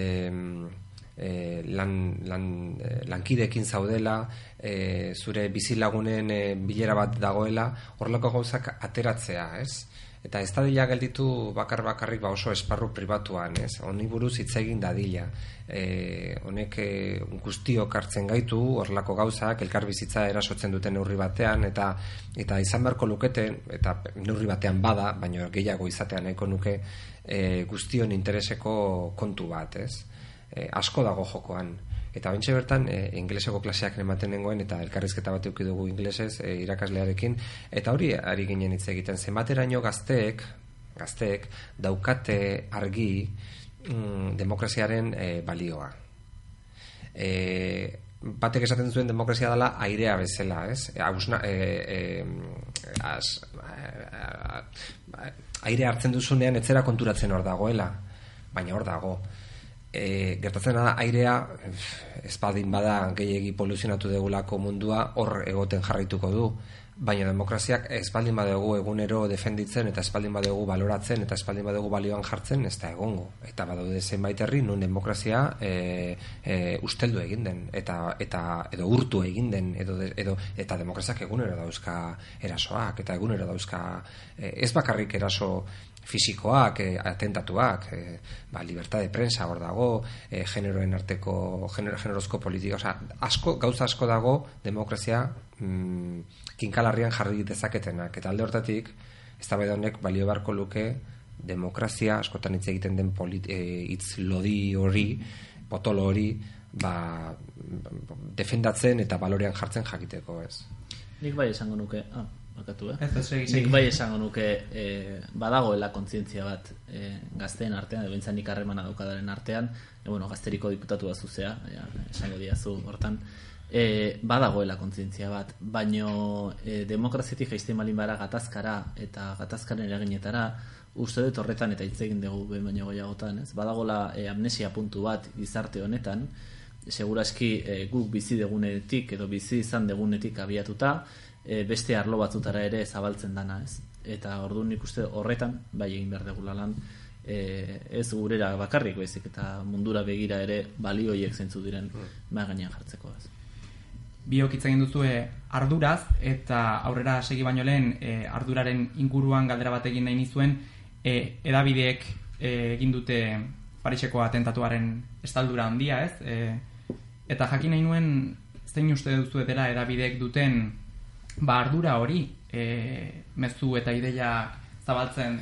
e, lan, lan, e, lankidekin zaudela, e, zure bizilagunen e, bilera bat dagoela, horrelako gauzak ateratzea, ez? Eta ez dadila gelditu bakar bakarrik ba oso esparru pribatuan, ez? Honi buruz hitz egin dadila. E, honek e, guztiok hartzen gaitu, horlako gauzak, elkar bizitza erasotzen duten neurri batean, eta eta izan beharko lukete, eta neurri batean bada, baina gehiago izatean nahiko nuke e, guztion intereseko kontu bat, ez? E, asko dago jokoan. Eta bentsa bertan, e, ingleseko klaseak ematen nengoen, eta elkarrizketa bat eukidugu dugu inglesez, e, irakaslearekin, eta hori ari ginen hitz egiten, zemateraino gazteek, gazteek, daukate argi mm, demokraziaren e, balioa. E, batek esaten zuen demokrazia dela airea bezala, ez? Ausna, e, e, az, aire hartzen duzunean etzera konturatzen hor dagoela, baina hor dago e, gertatzen da airea espadin bada gehiegi poluzionatu degulako mundua hor egoten jarraituko du. Baina demokraziak espaldin badugu egunero defenditzen eta espaldin badugu baloratzen eta espaldin badugu balioan jartzen ez da egongo. Eta badaude zenbait herri nun demokrazia e, e, usteldu egin den eta, eta edo urtu egin den edo, edo eta demokraziak egunero dauzka erasoak eta egunero dauzka e, ez bakarrik eraso fisikoak, e, atentatuak, e, ba, libertad de prensa hor dago, e, generoen arteko, genero, generozko politika, oza, asko, gauza asko dago demokrazia mm, kinkalarrian jarri dezaketenak, eta alde hortatik, ez da honek balio barko luke demokrazia, askotan hitz egiten den polit, hitz lodi hori, potolo hori, ba, defendatzen eta balorean jartzen jakiteko, ez. Nik bai esango nuke, ah, bakatu, eh? Ez, ez, Nik bai esango nuke e, badagoela kontzientzia bat e, gazteen artean, edo bintzan nik harremana daukadaren artean, e, bueno, gazteriko diputatu bazuzea, ja, esango diazu hortan, e, badagoela kontzientzia bat, baino e, demokraziatik jaizten malin bara gatazkara eta gatazkaren eraginetara, uste dut horretan eta hitz egin dugu behin baino goiagotan, ez? Badagola e, amnesia puntu bat gizarte honetan, seguraski e, guk bizi degunetik edo bizi izan degunetik abiatuta, e, beste arlo batzutara ere zabaltzen dana, ez? eta orduan nik uste horretan bai egin behar degula lan e, ez gurera bakarrik baizik eta mundura begira ere balioiek zeintzu diren mm. gainean jartzeko ez. Biok hitz egin duzue arduraz eta aurrera segi baino lehen e, arduraren inguruan galdera bat egin nahi nizuen e, edabideek e, egin dute Pariseko atentatuaren estaldura handia, ez? E, eta jakin nahi nuen zein uste duzu dela edabideek duten ba ardura hori e, mezu eta ideia zabaltzen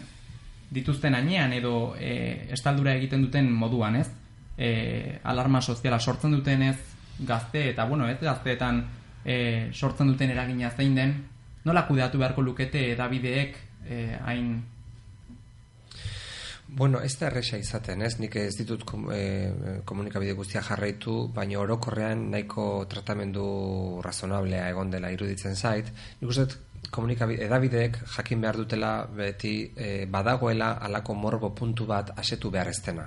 dituzten ainean edo e, estaldura egiten duten moduan, ez? E, alarma soziala sortzen duten ez gazte eta bueno, ez gazteetan e, sortzen duten eragina zein den, nola kudeatu beharko lukete edabideek e, hain Bueno, ez da erresa izaten, ez? Nik ez ditut kom, e, komunikabide guztia jarraitu, baina orokorrean nahiko tratamendu razonablea egon dela iruditzen zait. Nik uste komunikabide edabideek jakin behar dutela beti e, badagoela alako morbo puntu bat asetu behar estena.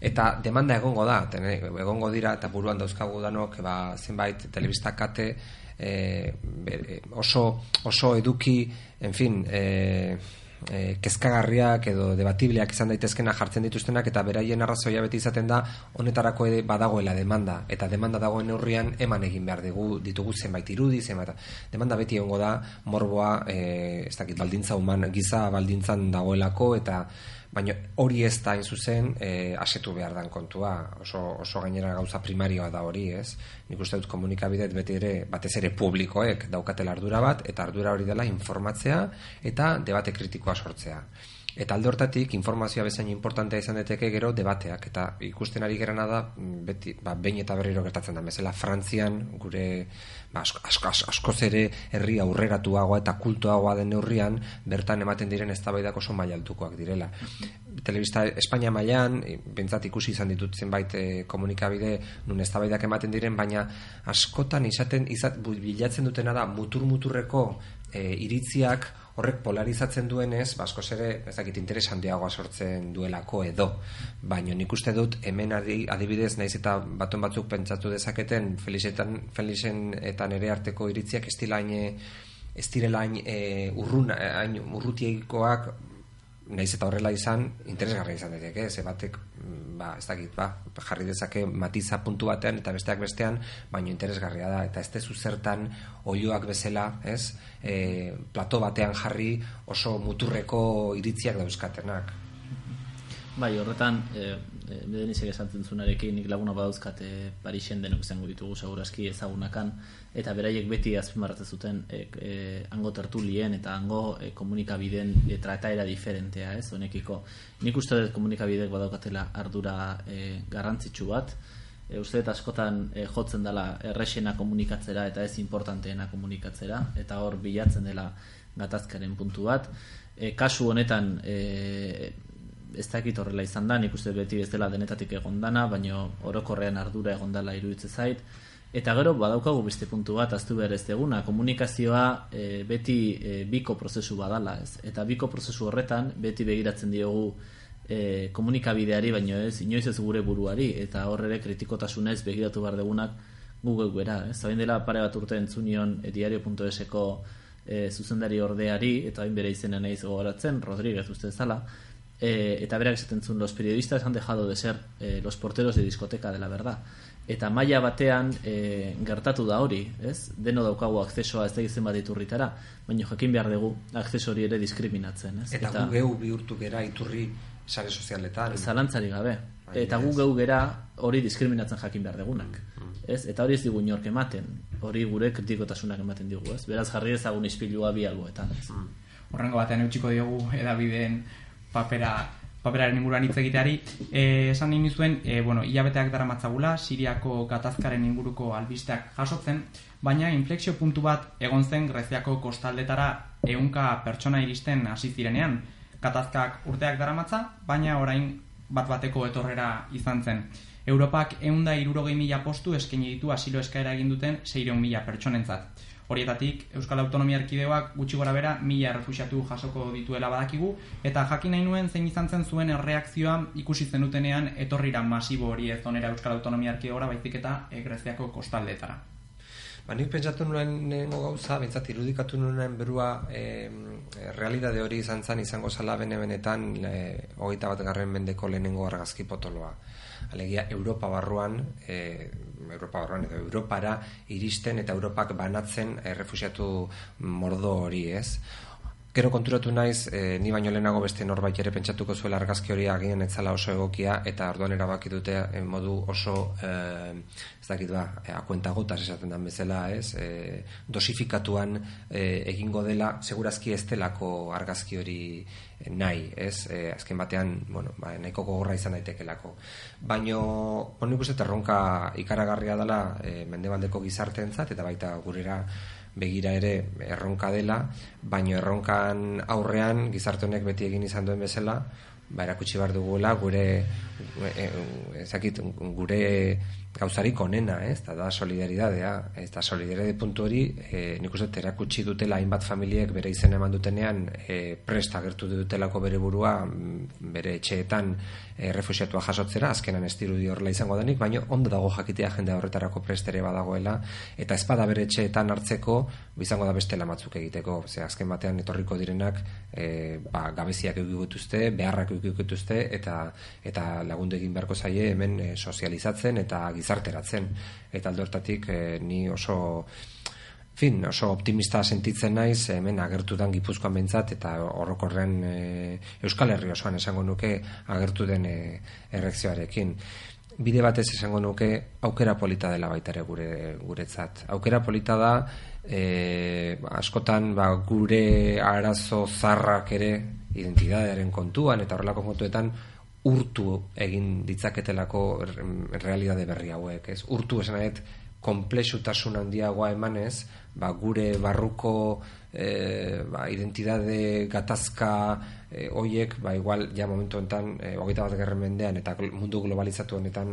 Eta demanda egongo da, ten, egongo dira eta buruan dauzkagu danok ba, zenbait telebista kate e, oso, oso eduki, en fin, e, e, kezkagarriak edo debatibleak izan daitezkena jartzen dituztenak eta beraien arrazoia beti izaten da honetarako ere badagoela demanda. Eta demanda dagoen neurrian eman egin behar dugu ditugu zenbait irudi zenbait demanda beti egongo da morboa e, ez dakit baldintza human giza baldintzan dagoelako eta baina hori ez da zuzen e, asetu behar dan kontua oso, oso gainera gauza primarioa da hori ez nik uste dut komunikabidet beti ere batez ere publikoek daukatela ardura bat eta ardura hori dela informatzea eta debate kritikoa sortzea Eta alde hortatik, informazioa bezain importantea izan deteke gero debateak. Eta ikusten ari gerana da, beti, ba, behin eta berriro gertatzen da. Mesela, Frantzian, gure asko, asko, asko zere herri aurreratuagoa eta kultuagoa den neurrian, bertan ematen diren eztabaidak oso maialtukoak direla. Telebista Espainia mailan, bentsat ikusi izan ditut zenbait e, komunikabide, nun eztabaidak ematen diren, baina askotan izaten, izat, bilatzen dutena da, mutur-muturreko e, iritziak, horrek polarizatzen duenez, basko ba, ere, ez dakit interes handiagoa sortzen duelako edo. Baina nik uste dut, hemen adibidez, naiz eta baton batzuk pentsatu dezaketen, Felixetan, Felixen eta nere arteko iritziak ez ez direla hain e, urrun, hain urrutieikoak naiz eta horrela izan, interesgarra izan daiteke, ze batek, mm, ba, ez dakit, ba, jarri dezake matiza puntu batean eta besteak bestean, baino interesgarria da, eta ez tezu zertan oioak bezala, ez, e, plato batean jarri oso muturreko iritziak dauzkatenak. Bai, horretan, e, e, bedenizek esantzen zunarekin, nik laguna badauzkat e, Parixen denok izango ditugu segurazki ezagunakan, eta beraiek beti azpimarratzen zuten e, e, hango tertulien eta hango e, komunikabideen e, trataera diferentea, ez, honekiko. Nik uste dut komunikabidek badaukatela ardura e, garrantzitsu bat, e, uste dut askotan e, jotzen dela errexena komunikatzera eta ez importanteena komunikatzera, eta hor bilatzen dela gatazkaren puntu bat. E, kasu honetan, e, ez dakit horrela izan da, nik uste beti ez dela denetatik egondana, baina orokorrean ardura egondala iruditzen zait, Eta gero badaukagu beste puntu bat aztu behar ez deguna, komunikazioa e, beti e, biko prozesu badala, ez? Eta biko prozesu horretan beti begiratzen diogu e, komunikabideari, baino ez, inoiz ez gure buruari, eta horre kritikotasunez begiratu behar degunak Google guera, ez? Zain dela pare bat urte entzunion e, diario.eseko e, zuzendari ordeari, eta hain bere izena nahiz gogoratzen, Rodríguez uste zala, e, eta berak esaten zuen, los periodistas han dejado de ser e, los porteros de discoteca de la verdad eta maila batean e, gertatu da hori, ez? Deno daukagu akzesoa ez da izen bat iturritara, baina jakin behar dugu akzeso hori ere diskriminatzen, ez? Eta, eta gu geu bihurtu gera iturri sare sozialetan. Zalantzari gabe. eta gu geu gera hori diskriminatzen jakin behar dugunak. Mm, mm. Ez? Eta hori ez digu inork ematen. Hori gure kritikotasunak ematen digu, ez? Beraz jarri ezagun ispilua bi alboetan, ez? Mm. Horrengo batean eutxiko diogu edabideen papera paperaren inguruan hitz egiteari, eh, esan nahi nizuen, e, bueno, hilabeteak dara matzagula, Siriako gatazkaren inguruko albisteak jasotzen, baina inflexio puntu bat egon zen Greziako kostaldetara ehunka pertsona iristen hasi zirenean. Gatazkak urteak dara matza, baina orain bat bateko etorrera izan zen. Europak eunda irurogei mila postu eskaini ditu asilo eskaera egin duten 600 mila pertsonentzat. Horietatik, Euskal Autonomia Erkideoak gutxi gora bera mila refusiatu jasoko dituela badakigu, eta jakin nahi nuen zein izan zen zuen erreakzioa ikusi zenutenean etorrira masibo hori ez onera Euskal Autonomia Erkideora baizik eta Greziako kostaldetara. Ba, nik pentsatu nuen nengo gauza, bintzat irudikatu nuen berua e, realidade hori izan zan izango zala bene-benetan e, hogeita bat garren mendeko lehenengo argazki potoloa. Alegia, Europa barruan, e, Europa barruan edo Europara iristen eta Europak banatzen e, refusiatu mordo hori ez. Gero konturatu naiz, e, ni baino lehenago beste norbait ere pentsatuko zuela argazki hori agian etzala oso egokia eta orduan erabaki dute modu oso e, ez dakit ba, akuenta gotas esaten den bezala, ez? E, dosifikatuan e, egingo dela, segurazki ez delako argazki hori nahi, ez? E, azken batean, bueno, ba, nahiko gogorra izan daitekelako. Baino, honi guztet erronka ikaragarria dela e, mendebaldeko gizarteentzat eta baita gurera begira ere erronka dela, baino erronkan aurrean gizarte honek beti egin izan duen bezala, ba erakutsi bar dugula gure e, ezakit gure gauzarik onena, ez? Da da solidaridadea, ez da solidaridade puntu hori, eh nik uste erakutsi dutela hainbat familiek bere izen eman dutenean e, prest agertu dutelako bere burua mm, bere etxeetan e, refusiatua jasotzera, azkenan ez dirudi horrela izango denik, baina ondo dago jakitea jende horretarako prestere badagoela, eta espada bere etxeetan hartzeko, izango da beste lamatzuk egiteko, ze azken batean etorriko direnak e, ba, gabeziak eukikutuzte, beharrak eukikutuzte, eta, eta lagundu egin beharko zaie hemen e, sozializatzen eta gizarteratzen. Eta aldortatik e, ni oso fin, oso optimista sentitzen naiz, hemen agertu den gipuzkoan bentzat, eta horrokorren e, Euskal Herri osoan esango nuke agertu den e, errekzioarekin. Bide batez esango nuke aukera polita dela baita ere gure, guretzat. Aukera polita da, e, askotan ba, gure arazo zarrak ere identidadearen kontuan, eta horrelako kontuetan, urtu egin ditzaketelako realidade berri hauek, ez? Urtu esan komplexutasun handiagoa emanez, ba, gure barruko e, ba, identidade gatazka e, oiek, ba, igual, ja momentu enten, e, hogeita bat gerren mendean, eta mundu globalizatu honetan,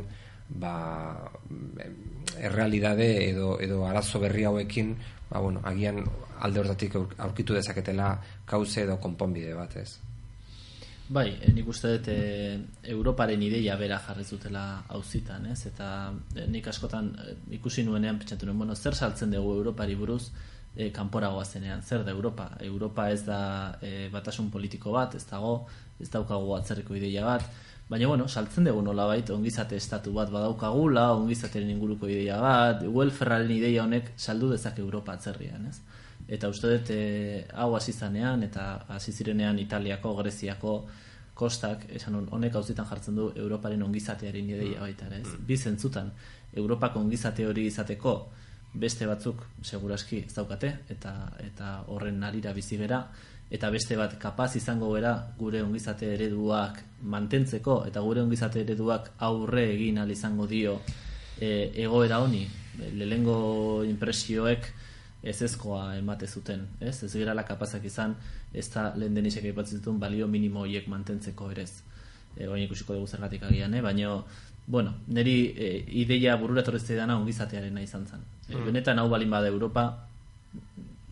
ba, errealidade edo, edo arazo berri hauekin, ba, bueno, agian alde hortatik aurkitu dezaketela kauze edo konponbide bat, ez? Bai, eh, nik uste dut e, Europaren ideia bera jarri zutela auzitan, ez? Eta e, nik askotan ikusi nuenean pentsatu nuen, bueno, zer saltzen dugu Europari buruz e, kanporagoa zenean, zer da Europa? Europa ez da e, batasun politiko bat, ez dago, ez daukagu atzerriko ideia bat, baina bueno, saltzen dugu nola bait, ongizate estatu bat badaukagula, ongizateren inguruko ideia bat, welferraren ideia honek saldu dezak Europa atzerrian, ez? Eta uste dut e, hau hasi zanean eta hasi zirenean Italiako, Greziako kostak, esan honek auzitan jartzen du Europaren ongizatearen ideia mm. baita, ez? Mm. Bi zentzutan, Europako ongizate hori izateko beste batzuk seguraski ez daukate eta eta horren narira bizi gera eta beste bat kapaz izango gera gure ongizate ereduak mantentzeko eta gure ongizate ereduak aurre egin al izango dio e, egoera honi lelengo impresioek ez ezkoa emate zuten, ez? Ez gerala kapazak izan, ez da lehen denisek aipatzen zituen balio minimo hiek mantentzeko ere ez. E, Oin ikusiko dugu zergatik agian, eh? baina, bueno, niri e, ideia burura torrezte dana ongizatearen nahi izan zen. E, mm. benetan hau balin bada Europa,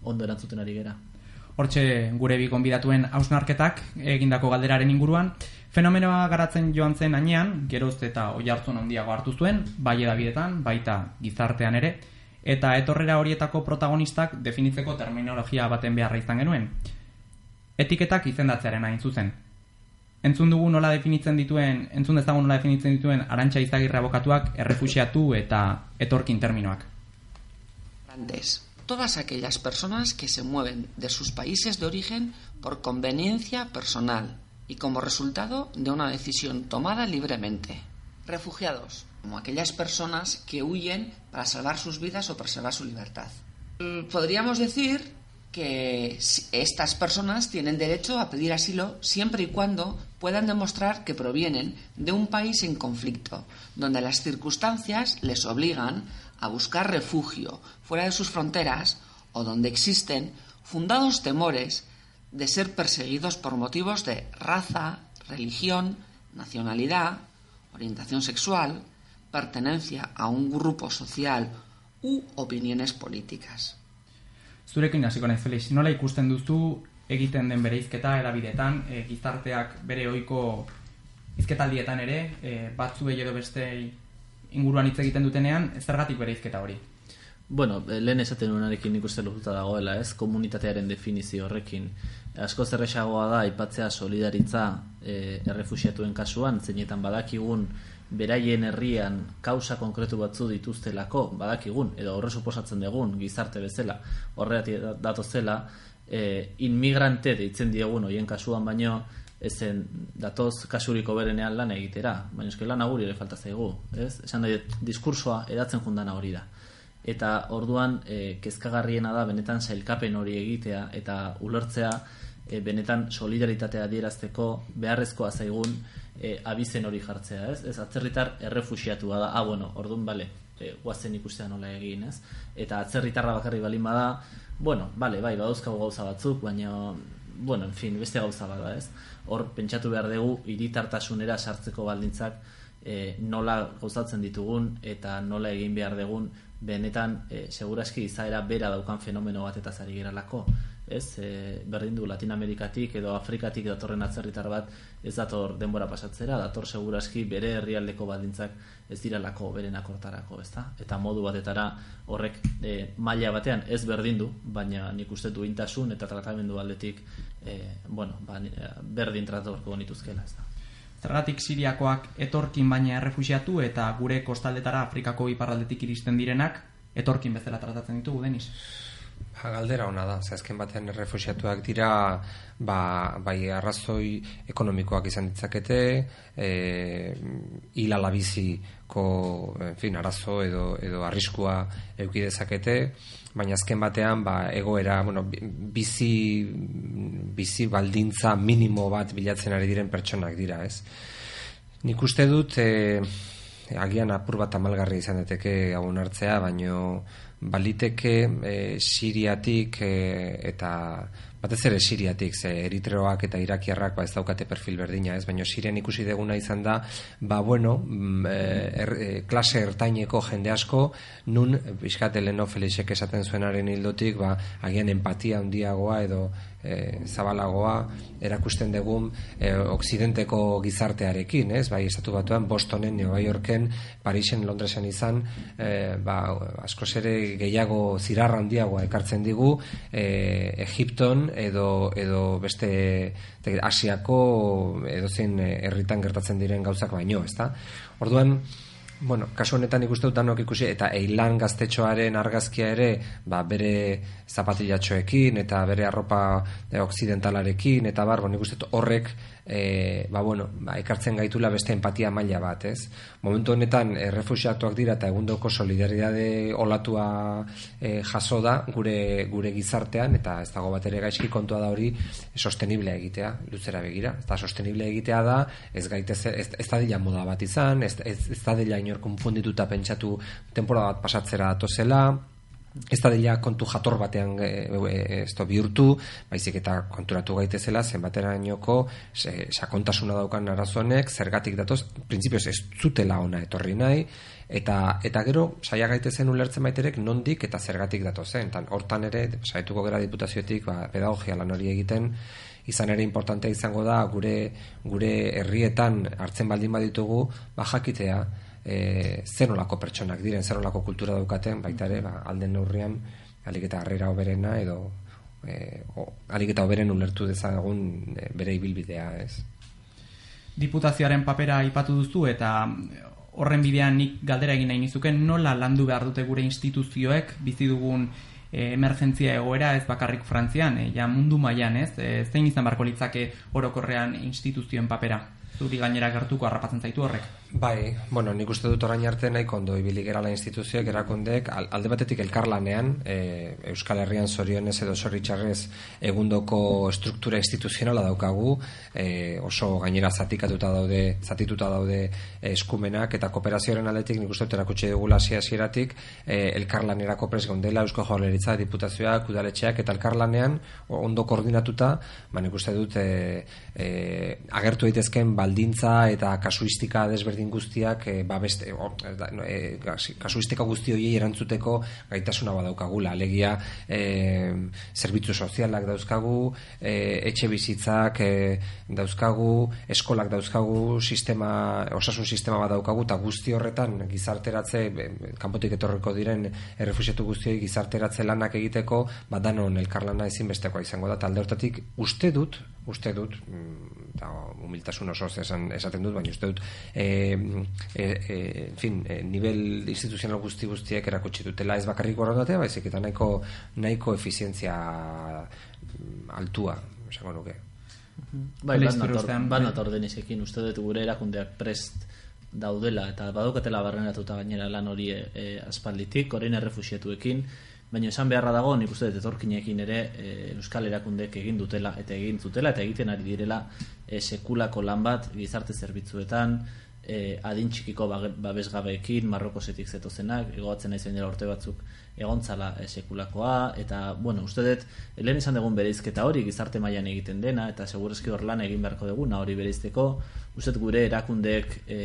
ondo erantzuten ari gera. Hortxe gure bi konbidatuen hausnarketak egindako galderaren inguruan, fenomenoa garatzen joan zen ainean, gerozte eta oi hartzun handiago hartu zuen, bai edabidetan, baita gizartean ere, eta etorrera horietako protagonistak definitzeko terminologia baten beharra izan genuen. Etiketak izendatzearen hain zuzen. Entzun dugu nola definitzen dituen, entzun dezagun nola definitzen dituen arantxa izagirra abokatuak errefusiatu eta etorkin terminoak. Antes, todas aquellas personas que se mueven de sus países de origen por conveniencia personal y como resultado de una decisión tomada libremente. Refugiados, como aquellas personas que huyen para salvar sus vidas o preservar su libertad. Mm, podríamos decir que estas personas tienen derecho a pedir asilo siempre y cuando puedan demostrar que provienen de un país en conflicto, donde las circunstancias les obligan a buscar refugio fuera de sus fronteras o donde existen fundados temores de ser perseguidos por motivos de raza, religión, nacionalidad, orientación sexual, pertenencia a un grupo social u opiniones políticas. Zurekin hasiko naiz Felix, nola ikusten duzu egiten den bereizketa erabidetan, e, gizarteak bere ohiko hizketaldietan ere, e, batzuei edo beste inguruan hitz egiten dutenean, zergatik bereizketa hori? Bueno, eh, lehen esaten unarekin nik uste lotuta dagoela, ez? Komunitatearen definizio horrekin. Asko zerrexagoa da, aipatzea solidaritza e, errefusiatuen kasuan, zeinetan badakigun beraien herrian kausa konkretu batzu dituztelako, badakigun, edo horre suposatzen dugun, gizarte bezala, horreati datozela, e, inmigrante deitzen diegun, hoien kasuan baino, ezen datoz kasuriko berenean lan egitera, baina eske lan aguri ere falta zaigu, ez? Esan da, diskursoa edatzen jundan hori da. Eta orduan e, kezkagarriena da benetan sailkapen hori egitea eta ulertzea e, benetan solidaritatea adierazteko beharrezkoa zaigun e, abizen hori jartzea, ez? Ez atzerritar errefuxiatua da. Ah, bueno, orduan bale, e, guazen ikustea nola egin, ez? Eta atzerritarra bakarri balin bada, bueno, bale, bai, badauzkago gauza batzuk, baina bueno, en fin, beste gauza bada, ez? Hor pentsatu behar dugu hiritartasunera sartzeko baldintzak e, nola gauzatzen ditugun eta nola egin behar dugun benetan e, seguraski izaera bera daukan fenomeno bat eta zari geralako ez, e, berdin du Latin Amerikatik edo Afrikatik datorren atzerritar bat ez dator denbora pasatzera, dator seguraski bere herrialdeko baldintzak ez diralako beren akortarako, ez da? Eta modu batetara horrek e, maila batean ez berdin du, baina nik uste du intasun eta tratamendu aldetik e, bueno, ba, berdin tratorko nituzkela, ez da? Zergatik Siriakoak etorkin baina errefusiatu eta gure kostaldetara Afrikako iparraldetik iristen direnak etorkin bezala tratatzen ditugu, Denis? Ba, galdera ona da, ze azken batean errefusiatuak dira ba, bai arrazoi ekonomikoak izan ditzakete, e, hilala biziko en fin, arazo edo, edo arriskua eukidezakete, baina azken batean ba, egoera bueno, bizi, bizi baldintza minimo bat bilatzen ari diren pertsonak dira, ez? Nik uste dut e, agian apur bat amalgarri izan deteke hau hartzea, baino baliteke e, Siriatik e, eta batez ere Siriatik, ze Eritreoak eta Irakiarrak ba ez daukate perfil berdina, ez? Baina Sirian ikusi deguna izan da, ba bueno, mm, er, klase ertaineko jende asko, nun bizkat Eleno Felixek esaten zuenaren hildotik, ba agian empatia handiagoa edo e, zabalagoa erakusten dugun e, oksidenteko gizartearekin, ez? Bai, estatu batuan Bostonen, New Yorken, Parisen, Londresen izan, e, ba, askoz ere gehiago zirarra handiagoa ekartzen digu, e, Egipton edo, edo beste Asiako edo zein herritan gertatzen diren gauzak baino, ezta? Orduan, Bueno, kasu honetan ikuste dut danok ikusi eta eilan gaztetxoaren argazkia ere ba, bere zapatilatxoekin eta bere arropa e, oksidentalarekin eta bar, bon, ikuste horrek e, ba, bueno, ba, ekartzen gaitula beste empatia maila bat, ez? Momentu honetan, errefusiatuak dira eta egundoko solidaridade olatua e, jaso da gure, gure gizartean, eta ez dago bat ere gaizki kontua da hori sosteniblea egitea, luzera begira. Eta sosteniblea egitea da, ez gaitez, ez, ez da dila moda bat izan, ez, ez, ez da dila inor konfundituta pentsatu temporada bat pasatzera datozela, ez da dela kontu jator batean e, e, bihurtu, baizik eta konturatu gaitezela zenbatera inoko sakontasuna daukan arazonek, zergatik datoz, printzipioz ez zutela ona etorri nahi, eta, eta gero saia gaitezen ulertzen baiterek nondik eta zergatik datozen. Tan, hortan ere, saietuko gera diputazioetik, ba, pedagogia lan hori egiten, izan ere importantea izango da gure gure herrietan hartzen baldin baditugu, ba jakitea, e, zenolako pertsonak diren, zenolako kultura daukaten, baita ere, ba, alden neurrian, alik eta harrera oberena, edo e, o, alik eta oberen ulertu dezagun e, bere ibilbidea, ez. Diputazioaren papera ipatu duzu, eta horren bidean nik galdera egin nahi nizuken, nola landu behar dute gure instituzioek, bizi dugun e, emergentzia egoera ez bakarrik frantzian, e, ja mundu mailan ez, e, zein izan barko litzake orokorrean instituzioen papera? Zuri gainera gertuko harrapatzen zaitu horrek? Bai, bueno, nik uste dut orain arte nahi kondo ibili gerala instituzioek erakundek alde batetik elkarlanean e, Euskal Herrian zorionez edo zoritxarrez egundoko struktura instituzionala daukagu e, oso gainera zatikatuta daude zatituta daude eskumenak eta kooperazioaren aldetik nik uste dut erakutsi dugu lasia zieratik e, elkarlanerako pres gondela Eusko Jorleritza diputazioak, udaletxeak eta elkarlanean ondo koordinatuta ba nik uste dut e, e, agertu daitezken baldintza eta kasuistika desberdin guztiak e, ba beste o, e, kasuistika guzti horiei erantzuteko gaitasuna badaukagula alegia e, zerbitzu sozialak dauzkagu e, etxe bizitzak e, dauzkagu eskolak dauzkagu sistema osasun sistema badaukagu eta guzti horretan gizarteratze kanpotik etorreko diren errefusiatu guztioi gizarteratze lanak egiteko badanon elkarlana ezinbestekoa izango da. Talde hortatik uste dut uste dut mm, eta humiltasun oso esan, esaten dut, baina uste dut e, e, e, en fin, e, nivel instituzional guzti guztiek erakutsi dutela ez bakarrik borondatea, baizik eta nahiko nahiko efizientzia mm, altua, esango nuke. Bai, bat nator denizekin, uste dut gure erakundeak prest daudela eta badukatela barrenatuta gainera lan hori e, aspalditik, orain errefusiatuekin, baina esan beharra dago nik uste dut etorkinekin ere e, euskal erakundek egin dutela eta egin zutela eta egiten ari direla e, sekulako lan bat gizarte zerbitzuetan e, adin txikiko babesgabeekin marrokosetik zetozenak egoatzen nahi dela urte batzuk egontzala e, sekulakoa eta bueno uste dut lehen izan dugun bereizketa hori gizarte mailan egiten dena eta segurazki hor lan egin beharko duguna hori bereizteko uste gure erakundeek e,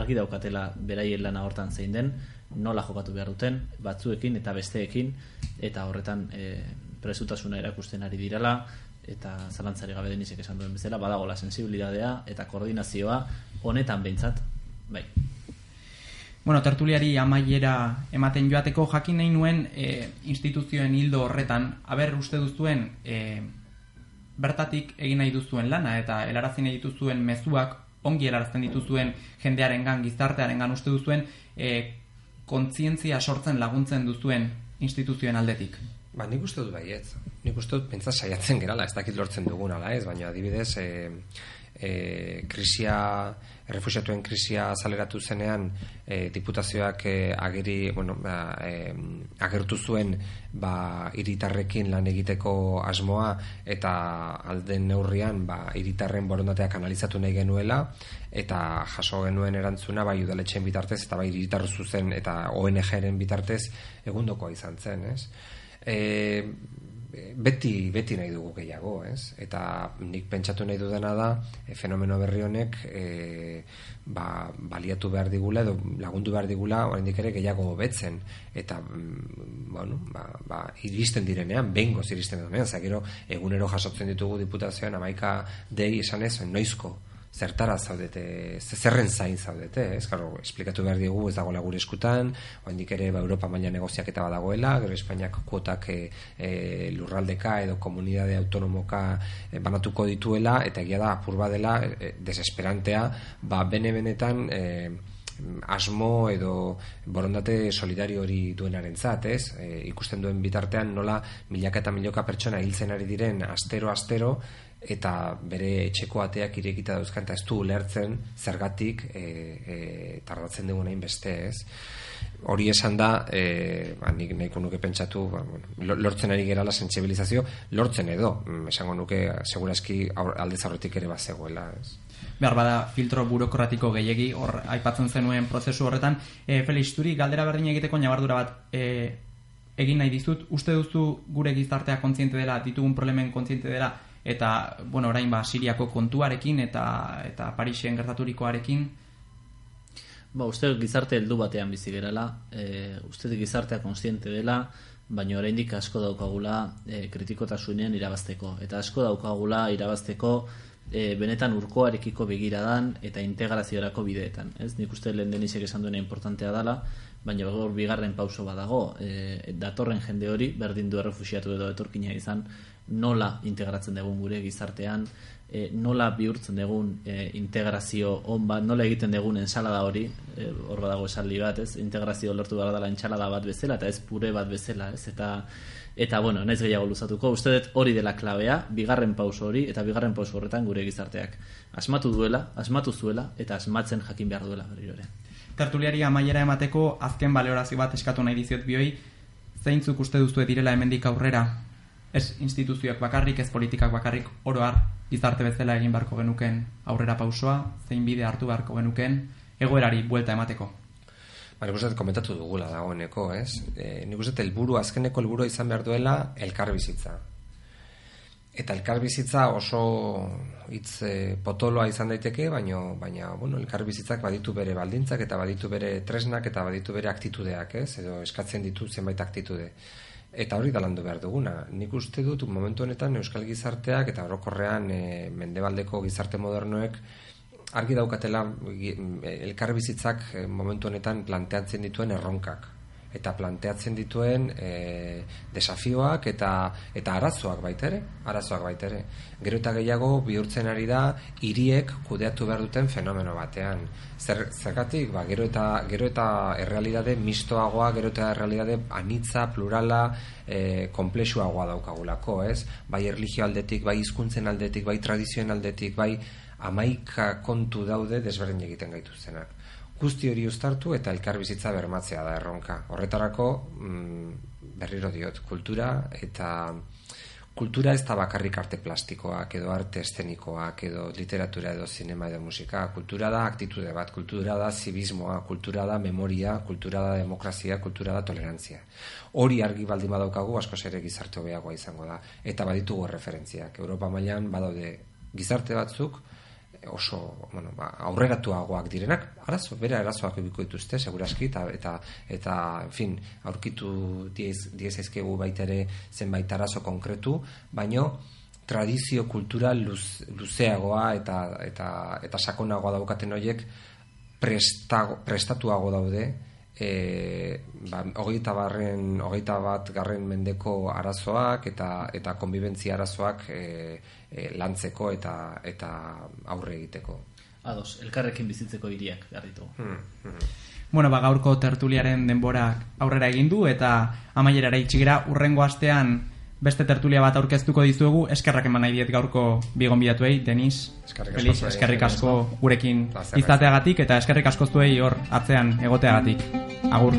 argi daukatela beraien lana hortan zein den nola jokatu behar duten, batzuekin eta besteekin, eta horretan e, presutasuna erakusten ari direla, eta zalantzari gabe denizek esan duen bezala, badagola sensibilidadea eta koordinazioa honetan behintzat, bai. Bueno, tertuliari amaiera ematen joateko jakin nahi nuen e, instituzioen hildo horretan, haber uste duzuen e, bertatik egin nahi duzuen lana eta helarazi nahi dituzuen mezuak ongi helarazten dituzuen jendearengan, gizartearengan uste duzuen e, kontzientzia sortzen laguntzen duzuen instituzioen aldetik? Ba, nik uste dut baiet. Nik uste dut pentsa saiatzen gerala, ez dakit lortzen dugun ala ez, baina adibidez, e, e, krisia, errefusiatuen krisia azaleratu zenean, e, diputazioak e, ageri, bueno, ba, e, agertu zuen ba, iritarrekin lan egiteko asmoa eta alden neurrian ba, iritarren borondateak analizatu nahi genuela eta jaso genuen erantzuna bai udaletxeen bitartez eta bai iritar zuzen eta ONG-ren bitartez egundokoa izan zen, ez? E, beti, beti nahi dugu gehiago, ez? Eta nik pentsatu nahi dudana da e, fenomeno berri honek e, ba, baliatu behar digula edo lagundu behar digula oraindik ere gehiago hobetzen eta mm, bueno, ba, ba, iristen direnean, bengoz iristen direnean, zagero egunero jasotzen ditugu diputazioan amaika dei esanez noizko zertara zaudete, zerren zain zaudete, ez? Claro, esplikatu behar digu ez dagoela gure eskutan, oraindik ere ba Europa maila negoziaketa badagoela, gero Espainiak kuotak e, e, lurraldeka edo komunitate autonomoka e, banatuko dituela eta egia da apur badela e, desesperantea, ba bene benetan e, asmo edo borondate solidario hori duenarentzat, ez? E, ikusten duen bitartean nola milaka eta milioka pertsona hiltzen ari diren astero astero eta bere etxeko ateak irekita dauzkan eta ez du ulertzen zergatik e, e, tardatzen dugu nahin beste ez? Hori esan da e, ba, nik nahiko nuke pentsatu ba, bueno, lortzen ari gerala sensibilizazio lortzen edo, mm, esango nuke segurazki alde zarretik ere bat zegoela ez? Behar bada filtro burokratiko gehiegi hor aipatzen zenuen prozesu horretan. E, Felix, turi galdera berdin egiteko nabardura bat e, egin nahi dizut, uste duzu gure gizartea kontziente dela, ditugun problemen kontziente dela eta bueno, orain ba Siriako kontuarekin eta eta Parisen gertaturikoarekin Ba, uste gizarte heldu batean bizi gerala, e, uste gizartea konstiente dela, baina oraindik asko daukagula e, kritikotasunean irabazteko. Eta asko daukagula irabazteko e, benetan urkoarekiko begiradan eta integraziorako bideetan. Ez? Nik uste lehen denizek esan duena importantea dela, baina gaur bigarren pauso badago, e, datorren jende hori, berdin du errefusiatu edo etorkina izan, nola integratzen dugun gure gizartean, e, nola bihurtzen dugun e, integrazio on bat, nola egiten dugun ensalada hori, e, hor badago esaldi bat, ez? Integrazio lortu behar dela ensalada bat bezala, eta ez pure bat bezala, ez? Eta, eta bueno, naiz gehiago luzatuko, uste dut hori dela klabea, bigarren pauso hori, eta bigarren pauso horretan gure gizarteak. Asmatu duela, asmatu zuela, eta asmatzen jakin behar duela berriro ere. Tertuliari amaiera emateko, azken baleorazio bat eskatu nahi diziot bioi, zeintzuk uste duztu direla hemendik aurrera ez instituzioak bakarrik, ez politikak bakarrik, oroar gizarte bezala egin barko genuken aurrera pausoa, zein bide hartu beharko genuken, egoerari buelta emateko. Ba, nik uste komentatu dugula dagoeneko, ez? E, nik uste helburu azkeneko helburu izan behar duela elkar bizitza. eta elkarbizitza oso hitz e, potoloa izan daiteke, baina baina bueno, elkarbizitzak baditu bere baldintzak eta baditu bere tresnak eta baditu bere aktitudeak, ez? Edo eskatzen ditu zenbait aktitude. Eta hori da landu behar duguna. Nik uste dut momentu honetan euskal gizarteak eta orokorrean e, mendebaldeko gizarte modernoek argi daukatela elkarbizitzak e, momentu honetan planteatzen dituen erronkak eta planteatzen dituen e, desafioak eta eta arazoak baita ere, arazoak baita ere. Gero eta gehiago bihurtzen ari da hiriek kudeatu behar duten fenomeno batean. Zer, zergatik, ba, gero eta gero eta errealitate mistoagoa, gero eta errealitate anitza, plurala, e, komplexuagoa daukagulako, ez? Bai erlijio aldetik, bai hizkuntzen aldetik, bai tradizioen aldetik, bai amaika kontu daude desberdin egiten gaituztenak guzti hori uztartu eta elkarbizitza bermatzea da erronka. Horretarako mm, berriro diot, kultura eta kultura ez da bakarrik arte plastikoak edo arte estenikoak edo literatura edo zinema edo musika. Kultura da aktitude bat, kultura da zibismoa, kultura da memoria, kultura da demokrazia, kultura da tolerantzia. Hori argi baldin badaukagu asko ere gizarte hobeagoa izango da. Eta baditugu referentziak. Europa mailan badaude gizarte batzuk, oso bueno, ba, aurreratuagoak direnak, arazo, bere arazoak ebiko dituzte, seguraski, eta, eta, eta en fin, aurkitu diez, ezkegu baita ere zenbait arazo konkretu, baino tradizio kultura luz, luzeagoa eta, eta, eta sakonagoa daukaten horiek prestatuago daude, e, ba, hogeita, barren, hogeita bat garren mendeko arazoak eta, eta konbibentzia arazoak e, e, lantzeko eta eta aurre egiteko. Ados, elkarrekin bizitzeko hiriak garritu. Hmm, hmm. Bueno, ba, gaurko tertuliaren denbora aurrera egin du eta amaierara itxigera urrengo astean beste tertulia bat aurkeztuko dizuegu eskerrak eman nahi diet gaurko bigon bilatuei, Denis, Feliz, eskerrik asko gurekin izateagatik eta eskerrik asko zuei hor atzean egoteagatik. Agur.